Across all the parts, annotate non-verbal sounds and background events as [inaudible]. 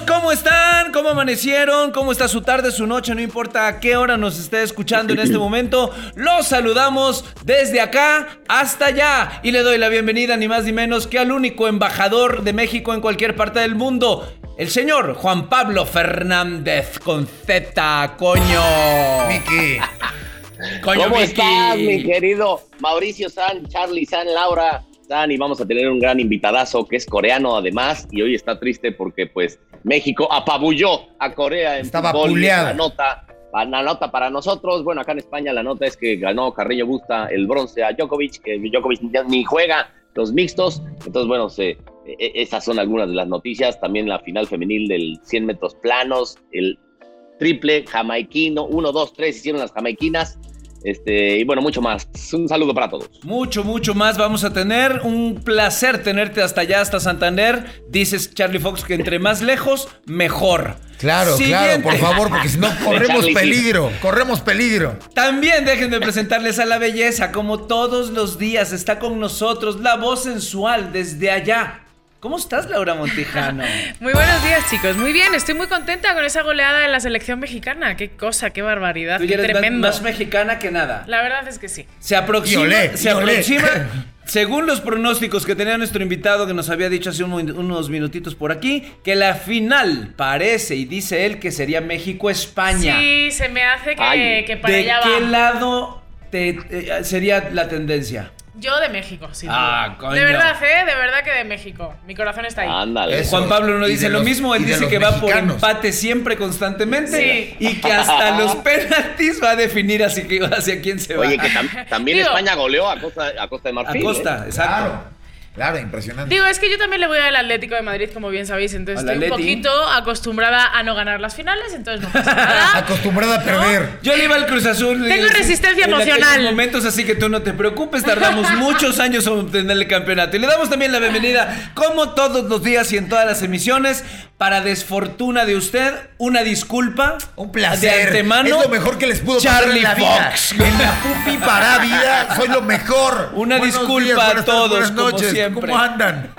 ¿Cómo están? ¿Cómo amanecieron? ¿Cómo está su tarde, su noche? No importa a qué hora nos esté escuchando en este [clears throat] momento. Los saludamos desde acá hasta allá. Y le doy la bienvenida ni más ni menos que al único embajador de México en cualquier parte del mundo. El señor Juan Pablo Fernández con Z, coño. Miki. Coño, ¿Cómo Miki. estás, mi querido Mauricio San, Charlie San, Laura Y vamos a tener un gran invitadazo que es coreano además y hoy está triste porque pues México apabulló a Corea en Estaba fútbol. La nota, la nota para nosotros, bueno, acá en España la nota es que ganó Carreño Busta el bronce a Djokovic, que Djokovic ni juega los mixtos. Entonces, bueno, se, e- e- esas son algunas de las noticias. También la final femenil del 100 metros planos, el triple jamaiquino, 1, 2, 3 hicieron las jamaiquinas. Este, y bueno, mucho más. Un saludo para todos. Mucho, mucho más vamos a tener. Un placer tenerte hasta allá, hasta Santander. Dices Charlie Fox que entre más lejos, mejor. Claro, Siguiente. claro, por favor, porque si no [laughs] corremos peligro, corremos peligro. También dejen de presentarles a la belleza, como todos los días está con nosotros la voz sensual desde allá. ¿Cómo estás, Laura Montijano? [laughs] Muy buenos días, chicos. Muy bien, estoy muy contenta con esa goleada de la selección mexicana. Qué cosa, qué barbaridad, Tú qué eres tremendo. más mexicana que nada. La verdad es que sí. Se aproxima, olé, se aproxima, [laughs] según los pronósticos que tenía nuestro invitado que nos había dicho hace un- unos minutitos por aquí, que la final parece y dice él que sería México-España. Sí, se me hace que, Ay, que para ¿De allá qué va. lado te- eh, sería la tendencia? Yo de México, sí. Ah, coño. De verdad, ¿eh? De verdad que de México. Mi corazón está ahí. Ándale. Eso. Juan Pablo no dice lo mismo, él dice que va por empate siempre, constantemente, Sí. y que hasta [laughs] los penaltis va a definir así que [laughs] hacia quién se va. Oye, que tam- también Digo- España goleó a Costa, a Costa de a Marfil. Costa, ¿eh? exacto. Claro, claro, impresionante. Digo, es que yo también le voy al Atlético de Madrid, como bien sabéis, entonces estoy un Atleti. poquito acostumbrada a no ganar las finales, entonces no pasa [laughs] nada. Acostumbrada a perder. Yo le iba al Cruz Azul. Tengo en- resistencia en aquellos emocional. momentos, así que tú no te preocupes. Tardamos [laughs] muchos años en obtener el campeonato. Y le damos también la bienvenida, como todos los días y en todas las emisiones, para desfortuna de usted, una disculpa. Un placer. De antemano. Es lo mejor que les pudo pasar Charlie en la vida. Fox. [laughs] En la pupi para vida, soy lo mejor. Una Buenos disculpa días, a todos, buenas como noches. siempre. ¿Cómo andan?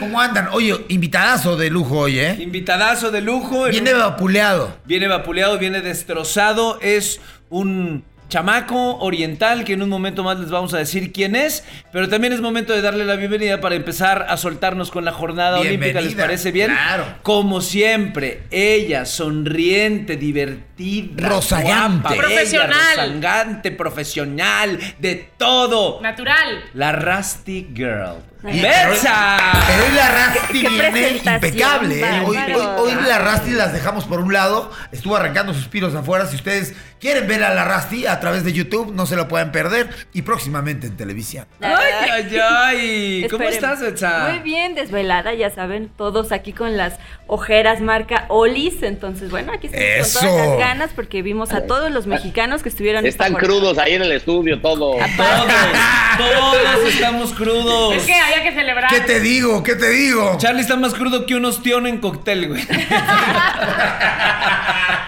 ¿Cómo andan? Oye, invitadazo de lujo hoy, ¿eh? Invitadazo de lujo. en Viene vapuleado. Viene vapuleado, viene destrozado. Es un chamaco oriental que en un momento más les vamos a decir quién es. Pero también es momento de darle la bienvenida para empezar a soltarnos con la jornada olímpica. ¿Les parece bien? claro. Como siempre, ella sonriente, divertida, Rozagante. Profesional. rozagante, profesional, de todo. Natural. La Rusty Girl. ¡Betsa! Pero hoy la Rasti [laughs] viene impecable. ¿eh? Hoy, bárbaro. hoy- hoy la Rasti las dejamos por un lado. Estuvo arrancando suspiros afuera. Si ustedes quieren ver a la Rasti a través de YouTube, no se lo pueden perder. Y próximamente en televisión. ¡Ay, ay, ay! ¿Cómo estás, Betsa? Muy bien, desvelada, ya saben, todos aquí con las ojeras marca Olis. Entonces, bueno, aquí estamos ¡Eso! con todas las ganas porque vimos a todos los mexicanos que estuvieron Están crudos ahí en el estudio, todo. Todos, todos estamos crudos. Es que había que celebrar. ¿Qué te digo? ¿Qué te digo? Charlie está más crudo que un ostión en cóctel, güey. [laughs]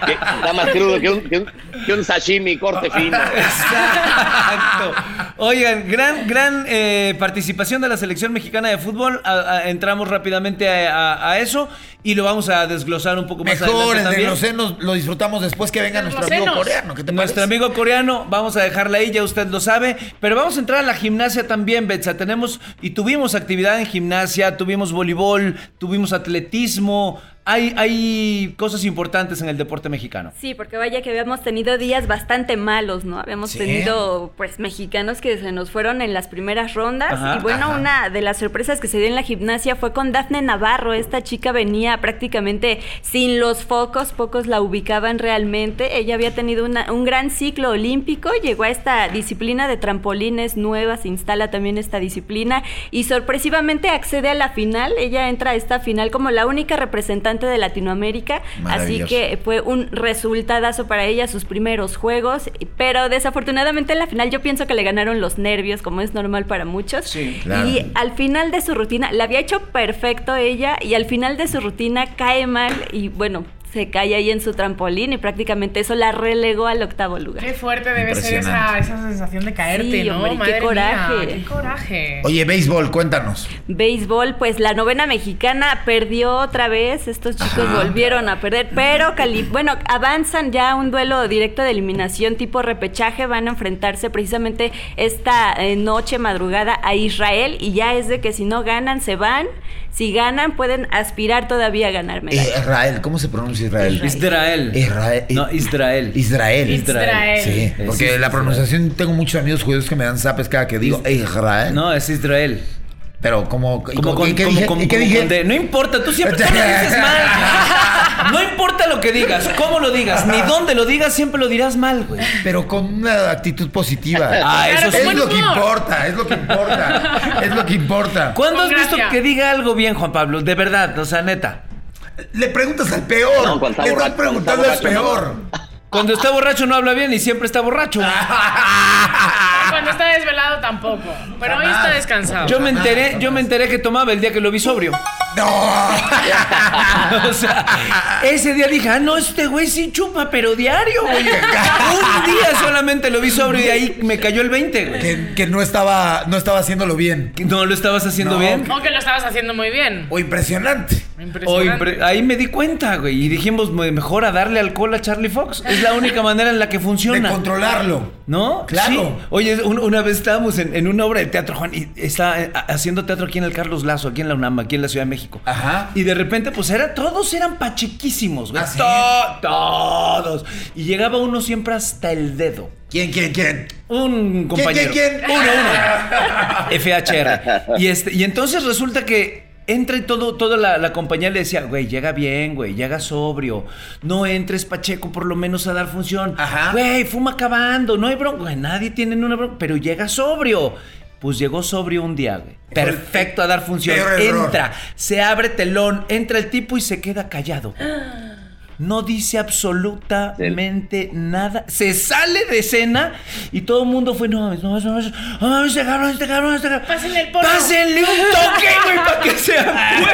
Está más crudo que un, que un, que un sashimi corte [laughs] fino. Exacto. Oigan, gran, gran eh, participación de la selección mexicana de fútbol. A- a- entramos rápidamente a, a- a eso y lo vamos a desglosar un poco más Mejor, el adelante de también. los senos lo disfrutamos después que venga nuestro amigo coreano. ¿Qué te Nuestro parece? amigo coreano, vamos a dejarla ahí, ya usted lo sabe. Pero vamos a entrar a la gimnasia también, Betsa. Tenemos y tuvimos actividad en gimnasia, tuvimos voleibol, tuvimos atletismo, hay, hay cosas importantes en el deporte mexicano. Sí, porque vaya que habíamos tenido días bastante malos, ¿no? Habíamos Sí. tenido, pues, mexicanos que se nos fueron en las primeras rondas. Ajá, y bueno, ajá. una de las sorpresas que se dio en la gimnasia fue con Dafne Navarro. Esta chica venía prácticamente sin los focos, pocos la ubicaban realmente. Ella había tenido una- un gran ciclo olímpico, llegó a esta disciplina de trampolines nueva, se instala también esta disciplina y sorpresivamente accede a la final. Ella entra a esta final como la única representante de Latinoamérica, así que fue un resultadazo para ella sus primeros juegos, pero desafortunadamente en la final yo pienso que le ganaron los nervios, como es normal para muchos. Sí. Claro. Y al final de su rutina, la había hecho perfecto ella, y al final de su rutina cae mal y bueno, se cae ahí en su trampolín y prácticamente eso la relegó al octavo lugar. Qué fuerte debe ser esa, esa sensación de caerte, Sí, ¿no? hombre, qué mía, coraje. qué coraje. Oye, béisbol, cuéntanos. Béisbol, pues la novena mexicana perdió otra vez, estos chicos Ajá. volvieron a perder, pero Cali bueno, avanzan ya a un duelo directo de eliminación tipo repechaje, van a enfrentarse precisamente esta eh, noche madrugada a Israel y ya es de que si no ganan se van, si ganan pueden aspirar todavía a ganar medalla. Israel, ¿cómo se pronuncia Israel? Israel. Israel. No, Israel. Israel. Israel. Sí, porque la pronunciación, tengo muchos amigos judíos que me dan zapes cada que digo Israel. No, es Israel. Pero como... ¿y Como con- con, ¿y qué como qué como dije? de- no importa, tú siempre todo lo dices mal. No importa lo que digas, cómo lo digas, ni dónde lo digas, siempre lo dirás mal, güey. Pero con una actitud positiva. Ah, Claro, eso sí. es lo que importa, es lo que importa. es lo que importa. [laughs] ¿Cuándo has visto que diga algo bien, Juan Pablo? De verdad, o sea, neta. Le preguntas al peor. No, Le estás borracho, preguntando al peor. Cuando está borracho no habla bien y siempre está borracho. [laughs] Cuando está desvelado tampoco. Pero hoy está descansado. Yo me enteré, yo me enteré que tomaba el día que lo vi sobrio. No. [laughs] O sea, ese día dije, ah, no, este güey sí chupa, pero diario, güey. [laughs] Un día solamente lo vi sobrio y de ahí me cayó el 20, güey. que, que no estaba no estaba haciéndolo bien. ¿No lo estabas haciendo No. bien? O que lo estabas haciendo muy bien. O impresionante. O Impresionante. impre- ahí me di cuenta, güey. Y dijimos, "Me- mejor a darle alcohol a Charlie Fox. Es la única manera en la que De funciona. controlarlo. ¿No? Claro. Sí. Oye, un- una vez estábamos en, en una obra de teatro, Juan, y estaba eh, haciendo teatro aquí en el Carlos Lazo, aquí en la UNAM, aquí en la Ciudad de México. Ajá. Y de repente, pues era, todos eran pachequísimos, güey. ¿Ah, sí? To- todos. Y llegaba uno siempre hasta el dedo. ¿Quién, quién, quién? Un compañero. quién, quién? Uno, uno. [laughs] FHR. Y, este, y entonces resulta que entra y todo, toda la, la compañía le decía, güey, llega bien, güey, llega sobrio. No entres, Pacheco, por lo menos a dar función. Ajá. Güey, fuma acabando, no hay bronca. Güey, nadie tiene una bronca, pero llega sobrio. Pues llegó sobrio un día, güey. Perfecto a dar función. Entra, se abre telón, entra el tipo y se queda callado. [gasps] No dice absolutamente nada. Se sale de escena y todo el mundo fue, no mames, no mames, no mames, no mames, este cabrón, este cabrón, este cabrón. Pásenle el porro. Pásenle un toque, güey, para que se acuerde.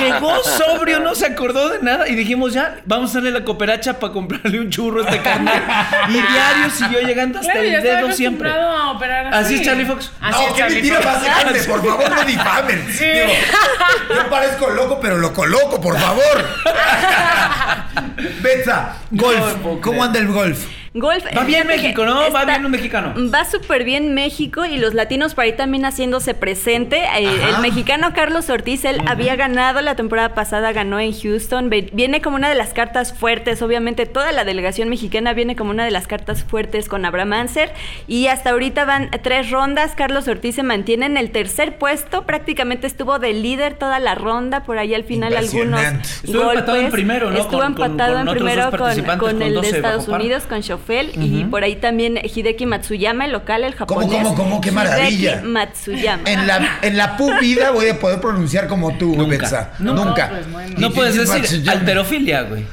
Llegó sobrio, no se acordó de nada y dijimos, ya, vamos a darle la cooperacha para comprarle un churro a este carnal. Y diario siguió llegando hasta Claro, el dedo siempre. acostumbrado a operar así. Así es Charlie Fox. Así no, es qué Charlie mentira Fox. más grande, por favor, no difamen. Sí. Digo, yo parezco loco, pero lo coloco, por favor. Betsa, golf. ¿Cómo anda el golf? Golf. Va bien [laughs] México, ¿no? Va bien un mexicano. Va súper bien México y los latinos por ahí también haciéndose presente. Eh, el mexicano Carlos Ortiz, él había ganado la temporada pasada, ganó en Houston. Viene como una de las cartas fuertes, obviamente toda la delegación mexicana viene como una de las cartas fuertes con Abraham Anser. Y hasta ahorita van tres rondas. Carlos Ortiz se mantiene en el tercer puesto, prácticamente estuvo de líder toda la ronda. Por ahí al final algunos. Estuvo empatado en primero, ¿no? Estuvo Con- con- empatado con en primero con, con con el de 12 Estados bajo par. Con Schoffel. Y por ahí también Hideki Matsuyama, el local, el ¿Cómo, japonés. cómo, cómo? ¡Qué Hideki maravilla! Matsuyama. En la, en la pu vida voy a poder pronunciar como tú, Nunca. Betsa. No, Nunca. pues, bueno. No puedes decir Matsuyama. alterofilia, güey.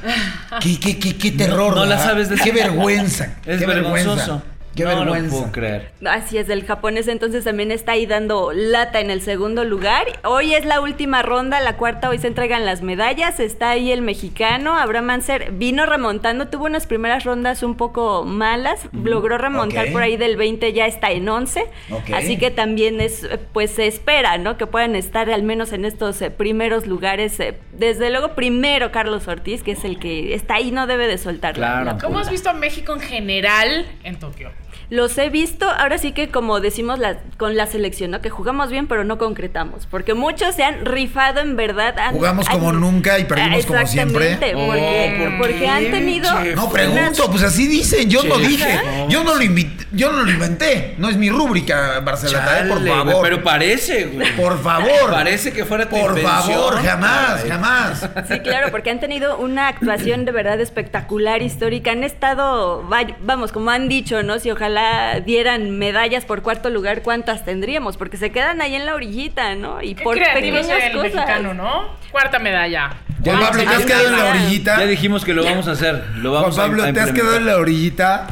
¿Qué, qué, qué, qué terror. No la ¿verdad? sabes decir. Qué vergüenza. [laughs] Es qué vergonzoso. vergüenza. Qué no vergüenza. lo puedo creer. Así es, el japonés entonces también está ahí dando lata en el segundo lugar. Hoy es la última ronda, la cuarta, hoy se entregan las medallas. Está ahí el mexicano, Abraham Manser, vino remontando, tuvo unas primeras rondas un poco malas, logró remontar por ahí del 20, ya está en 11. Ok. Así que también es, pues se espera, ¿no? Que puedan estar al menos en estos eh, primeros lugares. eh, Desde luego, primero Carlos Ortiz, que es el que está ahí, no debe de soltar. la- Claro. la ¿Cómo has visto a México en general en Tokio? Los he visto, ahora sí que como decimos la- con la selección, ¿no? Que jugamos bien, pero no concretamos. Porque muchos se han rifado en verdad. han- Jugamos han- como nunca y perdimos como siempre. Exactamente, Oh, porque, ¿por porque han tenido. chef? No pregunto, pues así dicen, yo no Sí. dije, yo no lo invité, yo no lo inventé, no es mi rúbrica, Barcelona, eh, por Chale, güey, favor. pero parece, güey. Por favor. Parece que fuera tu Por invención. favor, jamás, jamás. Sí, claro, porque han tenido una actuación de verdad espectacular, histórica. Han estado, vamos, como han dicho, ¿no? Si ojalá dieran medallas por cuarto lugar, ¿cuántas tendríamos? Porque se quedan ahí en la orillita, ¿no? Y Qué por pequeñas el cosas. mexicano, ¿no? Cuarta medalla. Juan Ay, Pablo, sí, ¿te has sí, quedado en la sí. orillita? Ya dijimos que lo vamos a hacer. Lo Juan vamos a- Pablo, a ¿te has quedado en la orillita?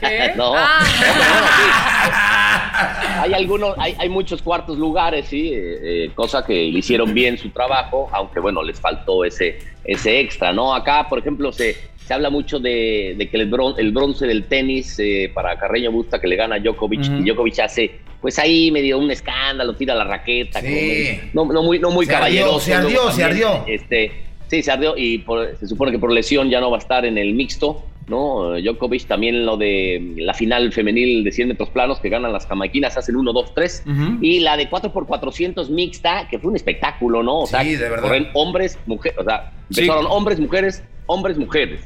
¿Qué? [laughs] No. Ah, [laughs] Hay algunos, hay, hay muchos cuartos lugares, sí, eh, eh, cosa que le hicieron bien su trabajo, aunque bueno, les faltó ese, ese extra, ¿no? Acá, por ejemplo, se, se habla mucho de, de que el, bron- el bronce del tenis eh, para Carreño Busta que le gana a Djokovic, y Djokovic hace, pues ahí medio un escándalo, tira la raqueta, Sí. como no, no muy, no muy Se ardió, caballeroso. se ardió, se ardió. Este, sí, se ardió y por- se supone que por lesión ya no va a estar en el mixto, ¿no? Djokovic también lo de la final femenil de 100 metros planos que ganan las jamaiquinas, hacen 1, 2, 3. Ujú. Y la de 4x400 mixta, que fue un espectáculo, ¿no? O sea, Sí, de verdad. corren hombres, mujeres, o sea, Sí. empezaron hombres, mujeres, hombres, mujeres.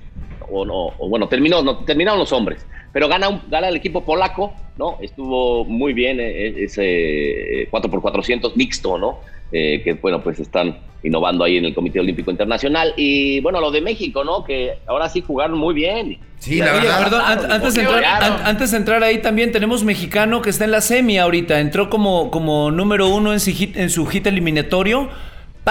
O, no, o bueno, terminó, no, terminaron los hombres. Pero gana, un- gana el equipo polaco, ¿no? Estuvo muy bien eh, ese eh, 4x400 mixto, ¿no? Eh, que bueno, pues están innovando ahí en el Comité Olímpico Internacional. Y bueno, lo de México, ¿no? Que ahora sí jugaron muy bien. Sí, la Oye, verdad. perdón, an- antes, de entrar, an- antes de entrar ahí también tenemos mexicano que está en la semi ahorita. Entró como, como número uno en su hit, en su hit eliminatorio.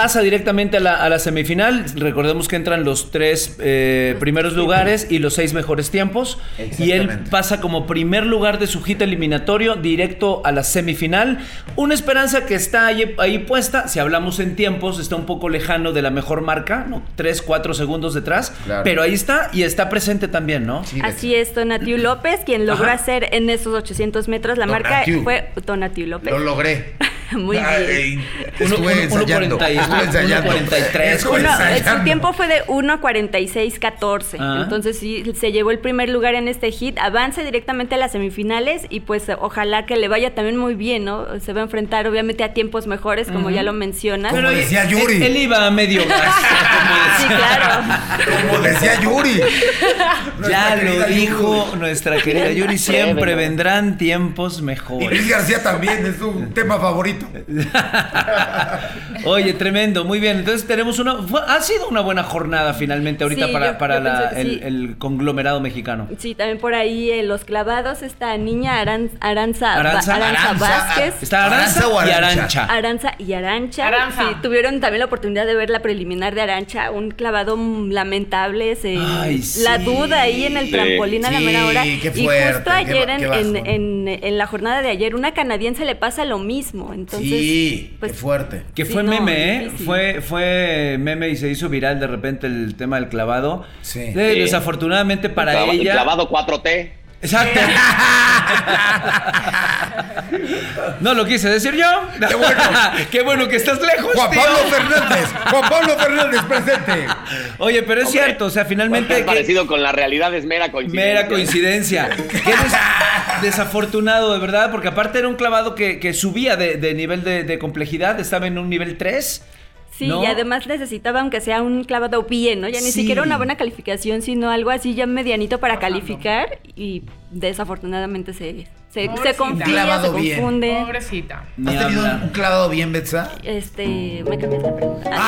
Pasa directamente a la, a la semifinal. Recordemos que entran los tres eh, primeros lugares y los seis mejores tiempos. Y él pasa como primer lugar de su hit eliminatorio directo a la semifinal. Una esperanza que está ahí, ahí puesta. Si hablamos en tiempos, está un poco lejano de la mejor marca, ¿no? Tres, cuatro segundos detrás. Claro. Pero ahí está y está presente también, ¿no? Sí, Así es, Tonatiu López, quien logró Ajá. hacer en esos 800 metros la marca fue Tonatiu López. Lo logré. [laughs] Muy bien. Estuve uno- uno ensayando. cuarenta y- Estuve ensayando. 1.43. Estuve Uno, ensayando. su tiempo fue de 1.46.14. Ah. Entonces sí, se llevó el primer lugar en este hit. Avanza directamente a las semifinales y pues ojalá que le vaya también muy bien, ¿no? Se va a enfrentar obviamente a tiempos mejores, como ya lo mencionas. Como Pero decía él- Yuri. Él, él iba a medio [laughs] gas. como Sí, decía. claro. Como decía Yuri. [laughs] Ya lo dijo Yuri. nuestra querida Yuri. Siempre vendrán tiempos Y Luis mejores. García también es su tema favorito. [laughs] Oye, tremendo, muy bien. Entonces tenemos una. fue- ha sido una buena jornada finalmente ahorita Sí, para, yo- para yo la- el, sí. el conglomerado mexicano. Sí, también por ahí eh, los clavados, esta niña Aran- Aranza, Aranza, Aranza Aranza, Vázquez. Está Aranza, ¿Aranza o y Arancha? Aranza y Arancha. Aranza. Sí, tuvieron también la oportunidad de ver la preliminar de Arancha, un clavado lamentable, se- Ay, la sí. duda ahí en el Sí. trampolín a la Sí, mera hora. qué y fuerte, justo qué ayer ba- en, qué en- en- en la jornada de ayer, una canadiense le pasa lo mismo. Entonces, sí, pues, qué fuerte. Que Sí, fue no, meme, ¿eh? Fue, fue meme y se hizo viral de repente el tema del clavado. Sí. Sí. Desafortunadamente para el clava- el ella. clavado 4T. Exacto. [laughs] no lo quise decir yo. Qué bueno. [laughs] Qué bueno que estás lejos. Juan tío. Pablo Fernández. Juan Pablo Fernández presente. Oye, pero es Hombre, cierto, o sea, finalmente. Es que- parecido con la realidad es mera coincidencia. Mera coincidencia. Qué des- [laughs] desafortunado, de verdad, porque aparte era un clavado que, que subía de, de nivel de, de complejidad, estaba en un nivel 3. Sí, ¿no? y además necesitaba aunque sea un clavado bien, ¿no? Ya ni Sí. siquiera una buena calificación, sino algo así ya medianito para calificar y desafortunadamente se, se, se confía, Clavado se bien. confunde. Pobrecita. ¿Has tenido un, un clavado bien, Betsa? Este, me cambiaste la pregunta. [laughs]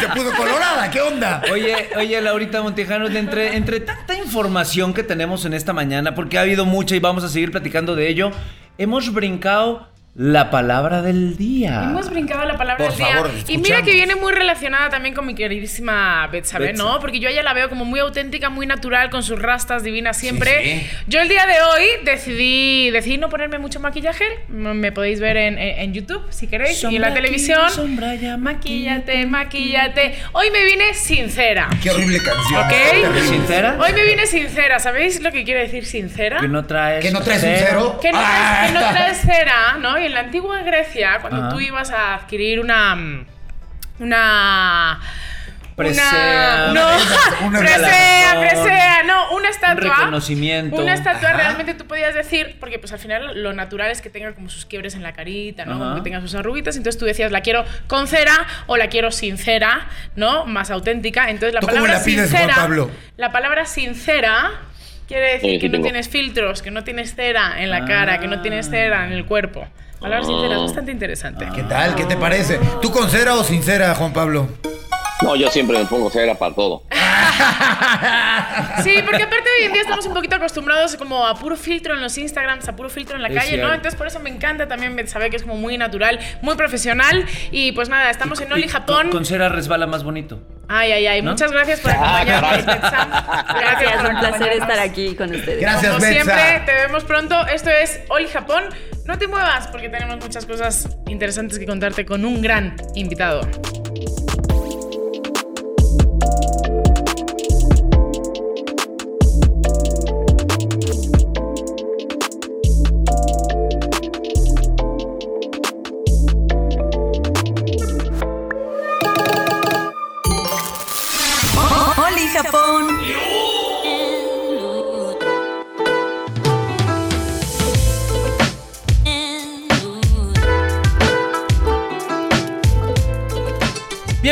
Se puso colorada, ¿qué onda? Oye, oye, Laurita Montejano, entre, entre tanta información que tenemos en esta mañana, porque ha habido mucha y vamos a seguir platicando de ello, hemos brincado la palabra del día. Hemos brincado la palabra Por del día. favor, y mira escuchamos. que viene muy relacionada también con mi queridísima Betsabe, Betsa. ¿no? Porque yo a ella la veo como muy auténtica, muy natural, con sus rastas divinas siempre. sí. Yo el día de hoy decidí, decidí no ponerme mucho maquillaje. Me podéis ver en, en- en YouTube si queréis. y en la aquí, televisión. sombra allá, maquíllate, maquíllate. Hoy me vine sincera. Qué horrible canción. ¿Ok? Terrible. ¿Sincera? Hoy me vine sincera. ¿Sabéis lo que quiere decir sincera? Que no traes. ¿Que no traes un cero? Que no, Ah, traes, que no traes cera, ¿no? En la antigua Grecia, cuando Ajá. tú ibas a adquirir una. mm, Una. Presea. una no, una [laughs] presea, presea, no, una estatua. reconocimiento. Una estatua Ajá. realmente tú podías decir, porque pues al final lo natural es que tenga como sus quiebres en la carita, ¿no? Ajá. Como que tenga sus arruguitas, entonces tú decías, la quiero con cera o la quiero sincera, ¿no? Más auténtica. Entonces la ¿Tú cómo palabra la pides, sincera, Juan Pablo? la palabra sincera quiere decir Sí, que no tengo. tienes filtros, que no tienes cera en la cara, que no tienes cera en el cuerpo. La palabra sincera es bastante interesante. ¿Qué tal? ¿Qué te parece? ¿Tú con cera o sin cera, Juan Pablo? No, yo siempre me pongo cera para todo. [laughs] Sí, porque aparte hoy en día estamos un poquito acostumbrados como a puro filtro en los Instagrams, a puro filtro en la Es calle, cierto. ¿no? Entonces por eso me encanta también saber que es como muy natural, muy profesional. Y pues nada, estamos en Oli Japón. Con, cera resbala más bonito. Ay, ay, ay. ¿No? Muchas gracias por Ah, acompañarnos. Gracias, un placer estar aquí con ustedes. Gracias, Como Betsa. siempre, te vemos pronto. Esto es Oli Japón. No te muevas porque tenemos muchas cosas interesantes que contarte con un gran invitado.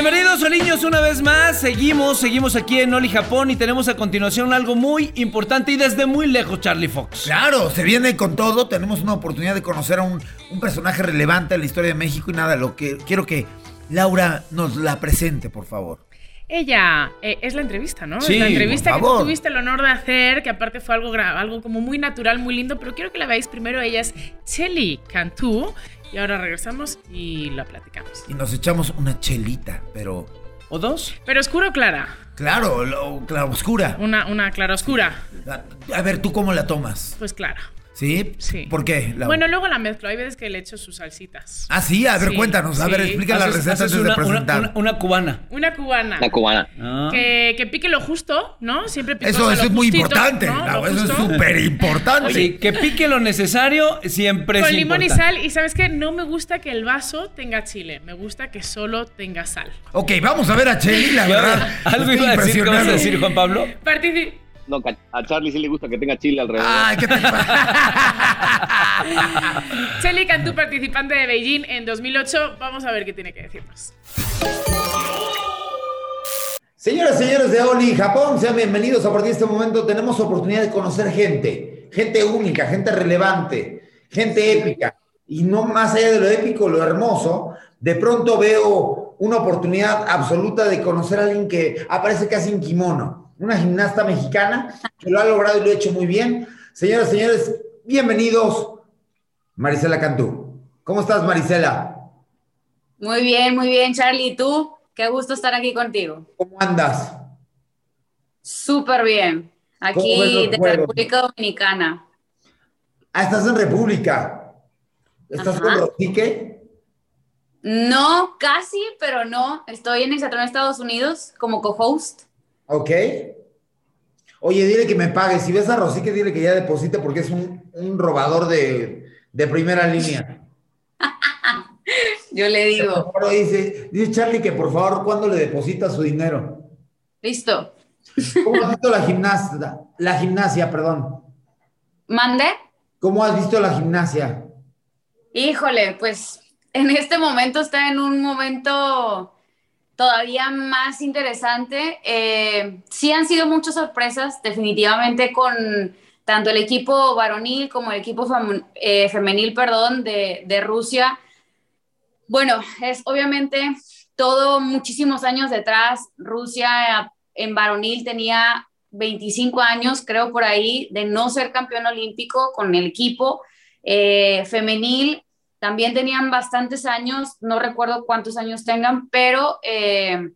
Bienvenidos, Soliños, una vez más. Seguimos, seguimos aquí en Oli Japón y tenemos a continuación algo muy importante y desde muy lejos, Charlie Fox. Claro, se viene con todo. Tenemos una oportunidad de conocer a un, un personaje relevante en la historia de México y nada, lo que quiero que Laura nos la presente, por favor. Ella eh, es la entrevista, ¿no? Sí, es la entrevista por que tú tuviste el honor de hacer, que aparte fue algo, algo como muy natural, muy lindo, pero quiero que la veáis primero. Ella es Chelly Cantú y ahora regresamos y la platicamos. Y nos echamos una chelita, pero ¿O dos? Pero oscuro o clara, claro, lo, claro, oscura. una, una clara oscura, A, a ver, ¿tú cómo la tomas? pues clara. ¿Sí? Sí. ¿Por qué? Bueno, luego la mezclo. Hay veces que le echo sus salsitas. Ah, sí, a ver, Sí, cuéntanos. A ver, sí. explica la Haces- receta haces antes una, de una- presentar. una- una cubana. Una cubana. La cubana. Ah. Que, que pique lo justo, ¿no? Siempre picosa, Eso, eso lo es muy justito, importante. ¿no? Eso es súper importante. Sí, que pique lo necesario siempre es Con limón y sal. Y sabes qué? No me gusta que el vaso tenga chile. Me gusta que solo tenga sal. Ok, vamos a ver a Cheli, la [laughs] verdad. Algo iba a decir, ¿qué vas a decir, Juan Pablo? Partici- No, a Charlie sí le gusta que tenga chile alrededor. Ay, ¿qué te [laughs] Chelly Cantú, participante de Beijing en 2008. Vamos a ver qué tiene que decirnos. Señoras y señores de Oli Japón, sean bienvenidos. A partir de este momento tenemos oportunidad de conocer gente, gente única, gente relevante, gente épica. Y no más allá de lo épico, lo hermoso, de pronto veo una oportunidad absoluta de conocer a alguien que aparece casi en kimono, una gimnasta mexicana que lo ha logrado y lo ha hecho muy bien. Señoras y señores, bienvenidos, Marisela Cantú. ¿Cómo estás, Marisela? Muy bien, muy bien, Charlie. ¿Y tú? Qué gusto estar aquí contigo. ¿Cómo andas? Súper bien. ¿Cómo ves Aquí de juegos? República Dominicana. Ah, estás en República. ¿Estás Ajá. con Rosique? No, casi, pero no. Estoy en Estados Unidos, como co-host. Ok. Oye, dile que me pague. Si ves a Rosique, dile que ya deposite porque es un, un robador de, de primera línea. [laughs] Yo le digo, Ahora dice, dice Charlie que por favor, ¿cuándo le deposita su dinero? listo. ¿Cómo has visto la gimnasia? La gimnasia, perdón. ¿Mande? ¿Cómo has visto la gimnasia? Híjole, pues en este momento está en un momento todavía más interesante. Eh, sí han sido muchas sorpresas, definitivamente con tanto el equipo varonil como el equipo eh, femenil, perdón, de, de Rusia. Bueno, es obviamente todo muchísimos años detrás. Rusia en varonil tenía 25 años, creo por ahí, de no ser campeón olímpico con el equipo. Eh, femenil también tenían bastantes años, no recuerdo cuántos años tengan, pero eh,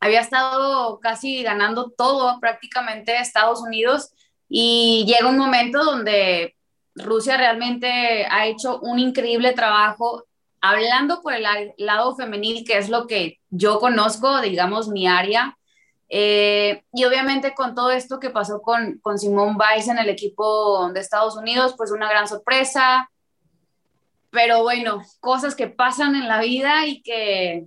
había estado casi ganando todo prácticamente Estados Unidos y llega un momento donde Rusia realmente ha hecho un increíble trabajo hablando por el la- lado femenil, que es lo que yo conozco, digamos, mi área. Eh, y obviamente con todo esto que pasó con, con Simone Biles en el equipo de Estados Unidos, pues una gran sorpresa. Pero bueno, cosas que pasan en la vida y que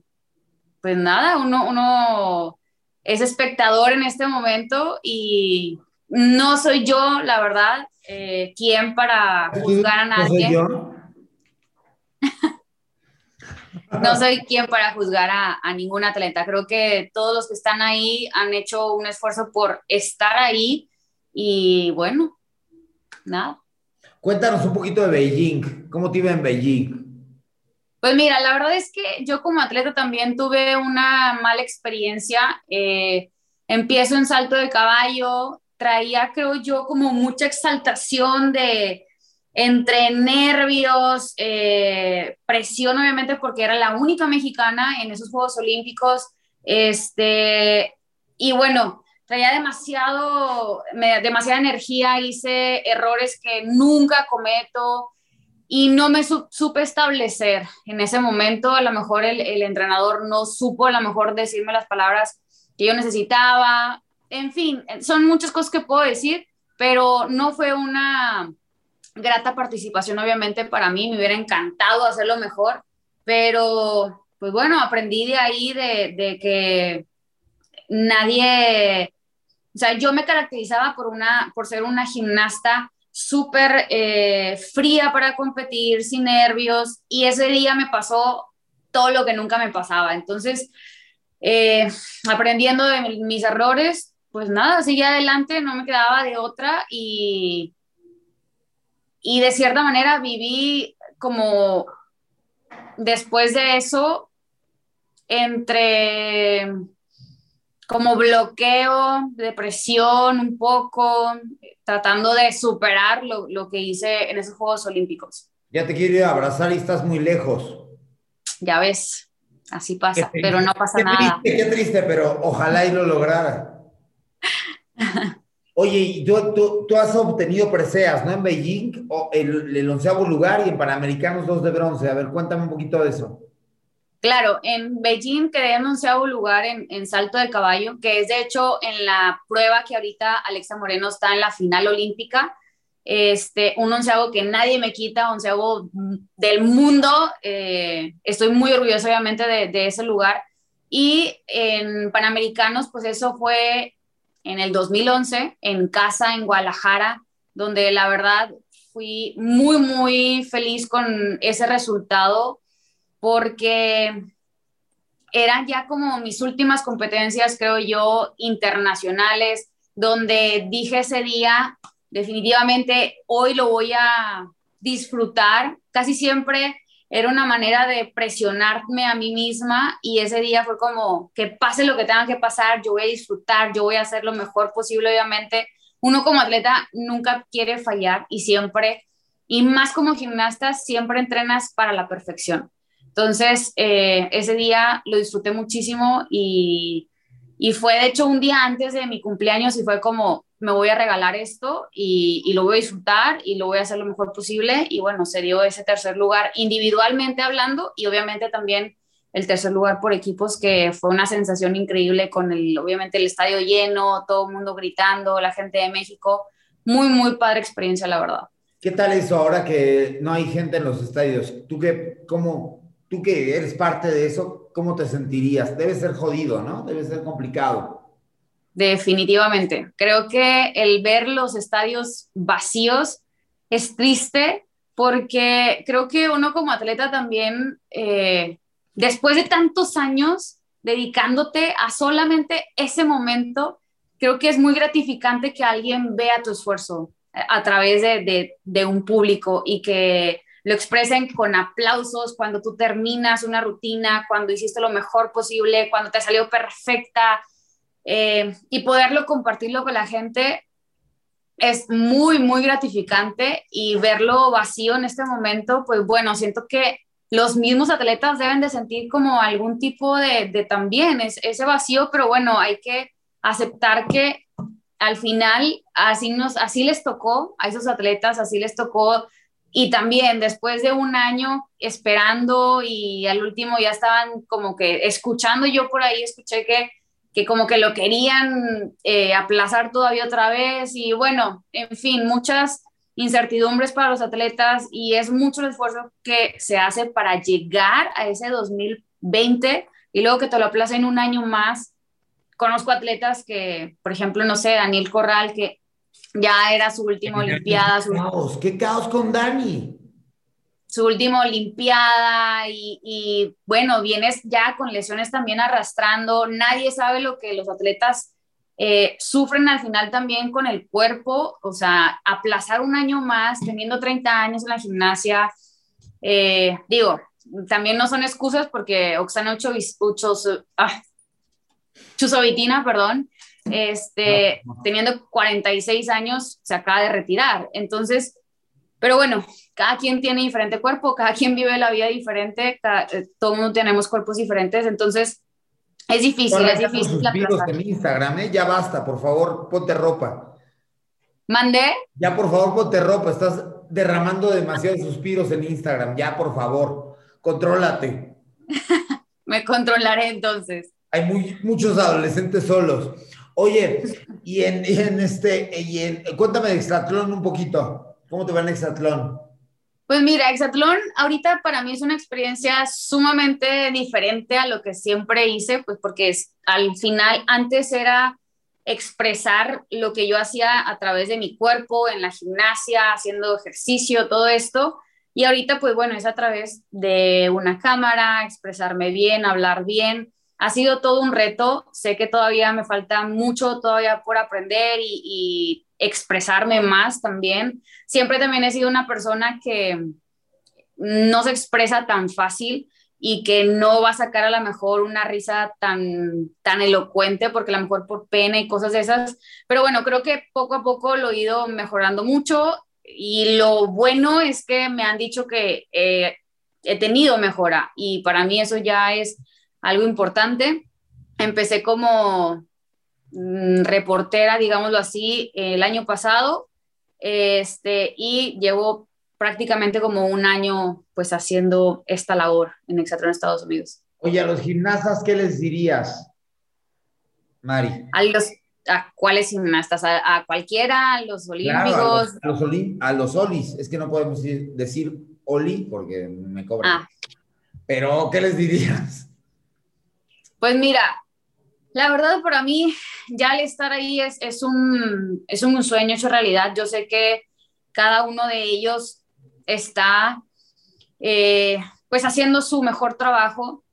pues nada, uno, uno es espectador en este momento y no soy yo, la verdad, eh, quien para juzgar a nadie. [laughs] no soy quien para juzgar a, a ningún atleta. Creo que todos los que están ahí han hecho un esfuerzo por estar ahí y bueno, nada. Cuéntanos un poquito de Beijing. ¿Cómo te iba en Beijing? Pues mira, la verdad es que yo como atleta también tuve una mala experiencia. Eh, empiezo en salto de caballo, traía, creo yo, como mucha exaltación de entre nervios, eh, presión obviamente porque era la única mexicana en esos Juegos Olímpicos, este, y bueno, traía demasiado, demasiada energía, hice errores que nunca cometo y no me supe establecer en ese momento, a lo mejor el, el entrenador no supo a lo mejor decirme las palabras que yo necesitaba, en fin, son muchas cosas que puedo decir, pero no fue una grata participación, obviamente, para mí, me hubiera encantado hacerlo mejor, pero pues bueno, aprendí de ahí de, que nadie, sea, yo me caracterizaba por, una, por ser una gimnasta súper eh, fría para competir, sin nervios, y ese día me pasó todo lo que nunca me pasaba. Entonces, eh, aprendiendo de mis errores, pues nada, seguí adelante, no me quedaba de otra y, y de cierta manera viví como después de eso entre como bloqueo, depresión un poco, tratando de superar lo, lo, que hice en esos Juegos Olímpicos. Ya te quiero ir a abrazar y estás muy lejos. Ya ves, así pasa, pero no pasa nada. qué triste, pero ojalá y lo lograra. Oye, y tú, tú, has obtenido preseas, ¿no? En Beijing, o el, el, onceavo lugar y en Panamericanos dos de bronce. A ver, cuéntame un poquito de eso. Claro, en Beijing quedé en onceavo lugar en, salto de caballo, que es de hecho en la prueba que ahorita Alexa Moreno está en la final olímpica. Este, un onceavo que nadie me quita, onceavo del mundo. Eh, estoy muy orgullosa obviamente de ese lugar. Y en Panamericanos, pues eso fue en el 2011 en casa en Guadalajara, donde la verdad fui muy, muy feliz con ese resultado porque eran ya como mis últimas competencias, creo yo, internacionales, donde dije ese día, definitivamente hoy lo voy a disfrutar. Casi siempre era una manera de presionarme a mí misma y ese día fue como que pase lo que tenga que pasar, yo voy a disfrutar, yo voy a hacer lo mejor posible, obviamente. Uno como atleta nunca quiere fallar y siempre, y más como gimnasta, siempre entrenas para la perfección. Entonces, eh, ese día lo disfruté muchísimo y, y fue de hecho un día antes de mi cumpleaños y fue como, me voy a regalar esto y, y, lo voy a disfrutar y lo voy a hacer lo mejor posible. Y bueno, se dio ese tercer lugar individualmente hablando y obviamente también el tercer lugar por equipos, que fue una sensación increíble con el, obviamente el estadio lleno, todo el mundo gritando, la gente de México. Muy, muy padre experiencia, la verdad. ¿Qué tal eso ahora que no hay gente en los estadios? ¿Tú que, cómo, tú que eres parte de eso, cómo te sentirías? Debe ser jodido, ¿no? Debe ser complicado. Definitivamente. Creo que el ver los estadios vacíos es triste porque creo que uno como atleta también, eh, después de tantos años dedicándote a solamente ese momento, creo que es muy gratificante que alguien vea tu esfuerzo a través de, un público y que lo expresen con aplausos cuando tú terminas una rutina, cuando hiciste lo mejor posible, cuando te salió perfecta, eh, y poderlo compartirlo con la gente es muy, muy gratificante y verlo vacío en este momento, pues bueno, siento que los mismos atletas deben de sentir como algún tipo de, de también es, ese vacío, pero bueno, hay que aceptar que al final así, nos, así les tocó a esos atletas, así les tocó y también después de un año esperando y al último ya estaban como que escuchando, yo por ahí escuché que que como que lo querían eh, aplazar todavía otra vez y bueno, en fin, muchas incertidumbres para los atletas y es mucho el esfuerzo que se hace para llegar a ese 2020 y luego que te lo aplacen un año más. Conozco atletas que, por ejemplo, no sé, Daniel Corral, que ya era su última Olimpiada. Qué caos, qué caos con Dani. Su última Olimpiada y, y, bueno, vienes ya con lesiones también arrastrando. Nadie sabe lo que los atletas eh, sufren al final también con el cuerpo, o sea, aplazar un año más, teniendo 30 años en la gimnasia, eh, digo, también no son excusas porque Oxana ah, Chusovitina, perdón, este, teniendo 46 años, se acaba de retirar. Entonces, pero bueno, cada quien tiene diferente cuerpo, cada quien vive la vida diferente, eh, todo mundo tenemos cuerpos diferentes, entonces es difícil, es difícil. en Instagram, ¿eh? Ya basta, por favor, ponte ropa. ¿Mandé? Ya, por favor, ponte ropa. Estás derramando demasiados suspiros en Instagram. Ya, por favor, contrólate. [laughs] Me controlaré entonces. Hay muy, muchos adolescentes solos. Oye, y en, este, y en, cuéntame de Exatlón un poquito. ¿Cómo te va en Exatlón? Pues mira, Exatlón ahorita para mí es una experiencia sumamente diferente a lo que siempre hice, pues porque es, al final antes era expresar lo que yo hacía a través de mi cuerpo, en la gimnasia, haciendo ejercicio, todo esto. Y ahorita, pues bueno, es a través de una cámara, expresarme bien, hablar bien. Ha sido todo un reto. Sé que todavía me falta mucho todavía por aprender y, expresarme más también. Siempre también he sido una persona que no se expresa tan fácil y que no va a sacar a lo mejor una risa tan, tan elocuente, porque a lo mejor por pena y cosas de esas. Pero bueno, creo que poco a poco lo he ido mejorando mucho y lo bueno es que me han dicho que eh, he tenido mejora y para mí eso ya es algo importante. Empecé como Mm, reportera, digámoslo así, el año pasado, este, y llevo prácticamente como un año pues haciendo esta labor en Exatron Estados Unidos. Oye, a los gimnastas, ¿qué les dirías, Mari? A los, ¿A cuáles gimnastas? ¿A, cualquiera? ¿A los olímpicos? a, los, a, los olis. Es que no podemos decir, oli porque me cobran. Ah. Pero, ¿qué les dirías? Pues mira, la verdad, para mí, ya al estar ahí es, es, un, es un sueño hecho realidad. Yo sé que cada uno de ellos está eh, pues haciendo su mejor trabajo.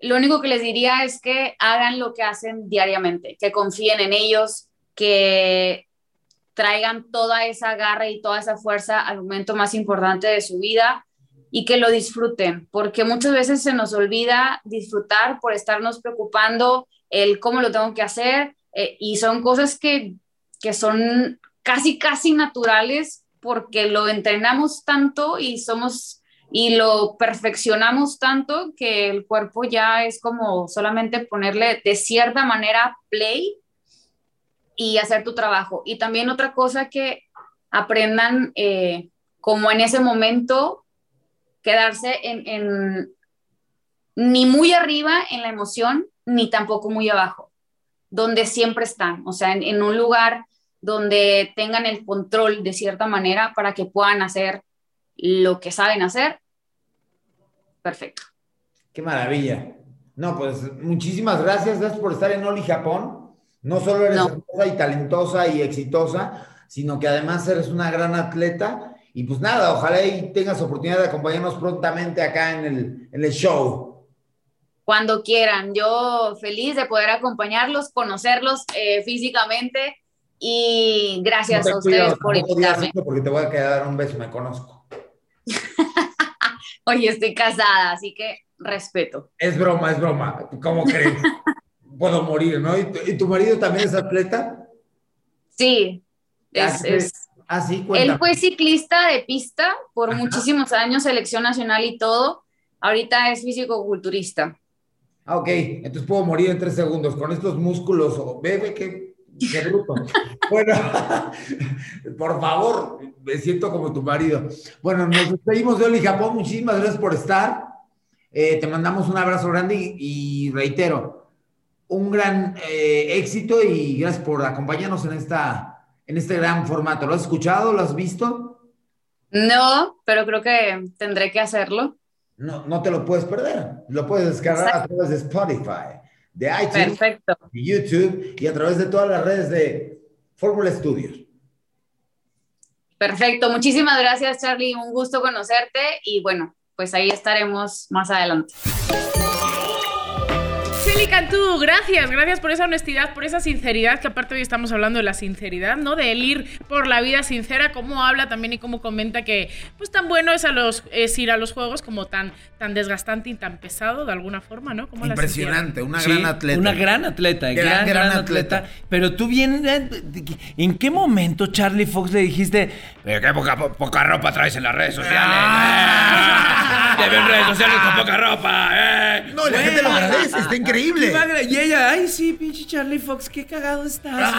Lo único que les diría es que hagan lo que hacen diariamente, que confíen en ellos, que traigan toda esa garra y toda esa fuerza al momento más importante de su vida y que lo disfruten, porque muchas veces se nos olvida disfrutar por estarnos preocupando el cómo lo tengo que hacer, eh, y son cosas que, que son casi, casi naturales porque lo entrenamos tanto y somos y lo perfeccionamos tanto que el cuerpo ya es como solamente ponerle de cierta manera play y hacer tu trabajo. Y también otra cosa que aprendan eh, como en ese momento quedarse en, en, ni muy arriba en la emoción ni tampoco muy abajo, donde siempre están, o sea, en, un lugar donde tengan el control de cierta manera para que puedan hacer lo que saben hacer. Perfecto. Qué maravilla. No, pues muchísimas gracias, gracias por estar en Oli Japón. No solo eres hermosa y talentosa y exitosa, sino que además eres una gran atleta. Y pues nada, ojalá y tengas oportunidad de acompañarnos prontamente acá en el, en el show cuando quieran. Yo feliz de poder acompañarlos, conocerlos eh, físicamente y gracias a ustedes por invitarme. Porque te voy a quedar un beso, me conozco. [laughs] Oye, estoy casada, así que respeto. Es broma, es broma. ¿Cómo crees? [laughs] Puedo morir, ¿no? ¿Y tu, marido también es atleta? Sí, es, es, ah, sí, él fue ciclista de pista por muchísimos años, selección nacional y todo. Ahorita es físico-culturista. Ah, ok, entonces puedo morir en tres segundos con estos músculos. O, bebe, qué, qué bruto. [laughs] bueno, [laughs] por favor, me siento como tu marido. Bueno, nos despedimos de Oli Japón. Muchísimas gracias por estar. Eh, te mandamos un abrazo grande y, reitero, un gran eh, éxito y gracias por acompañarnos en, esta, en este gran formato. ¿Lo has escuchado? ¿Lo has visto? No, pero creo que tendré que hacerlo. no, no te lo puedes perder. Lo puedes descargar a través de Spotify, de iTunes, Perfecto. de YouTube y a través de todas las redes de Fórmula Studios. Perfecto. Muchísimas gracias, Charlie. Un gusto conocerte y bueno, pues ahí estaremos más adelante. Celi Cantú, gracias, gracias por esa honestidad, por esa sinceridad, que aparte hoy estamos hablando de la sinceridad, ¿no? De él ir por la vida sincera, cómo habla también y cómo comenta que pues tan bueno es, a los, es ir a los juegos como tan, tan desgastante y tan pesado de alguna forma, ¿no? ¿Cómo la Impresionante, una Sí, gran atleta. Una gran atleta, Gran, gran, gran, gran atleta. atleta. Pero tú bien, ¿en qué momento Charlie Fox le dijiste, pero qué poca, poca ropa traes en las redes sociales? Ah. [laughs] eh? Te veo en redes sociales con poca ropa, eh. No, la gente lo agradece, está increíble. Y ella, ay, sí, pinche Charlie Fox, qué cagado estás. [laughs]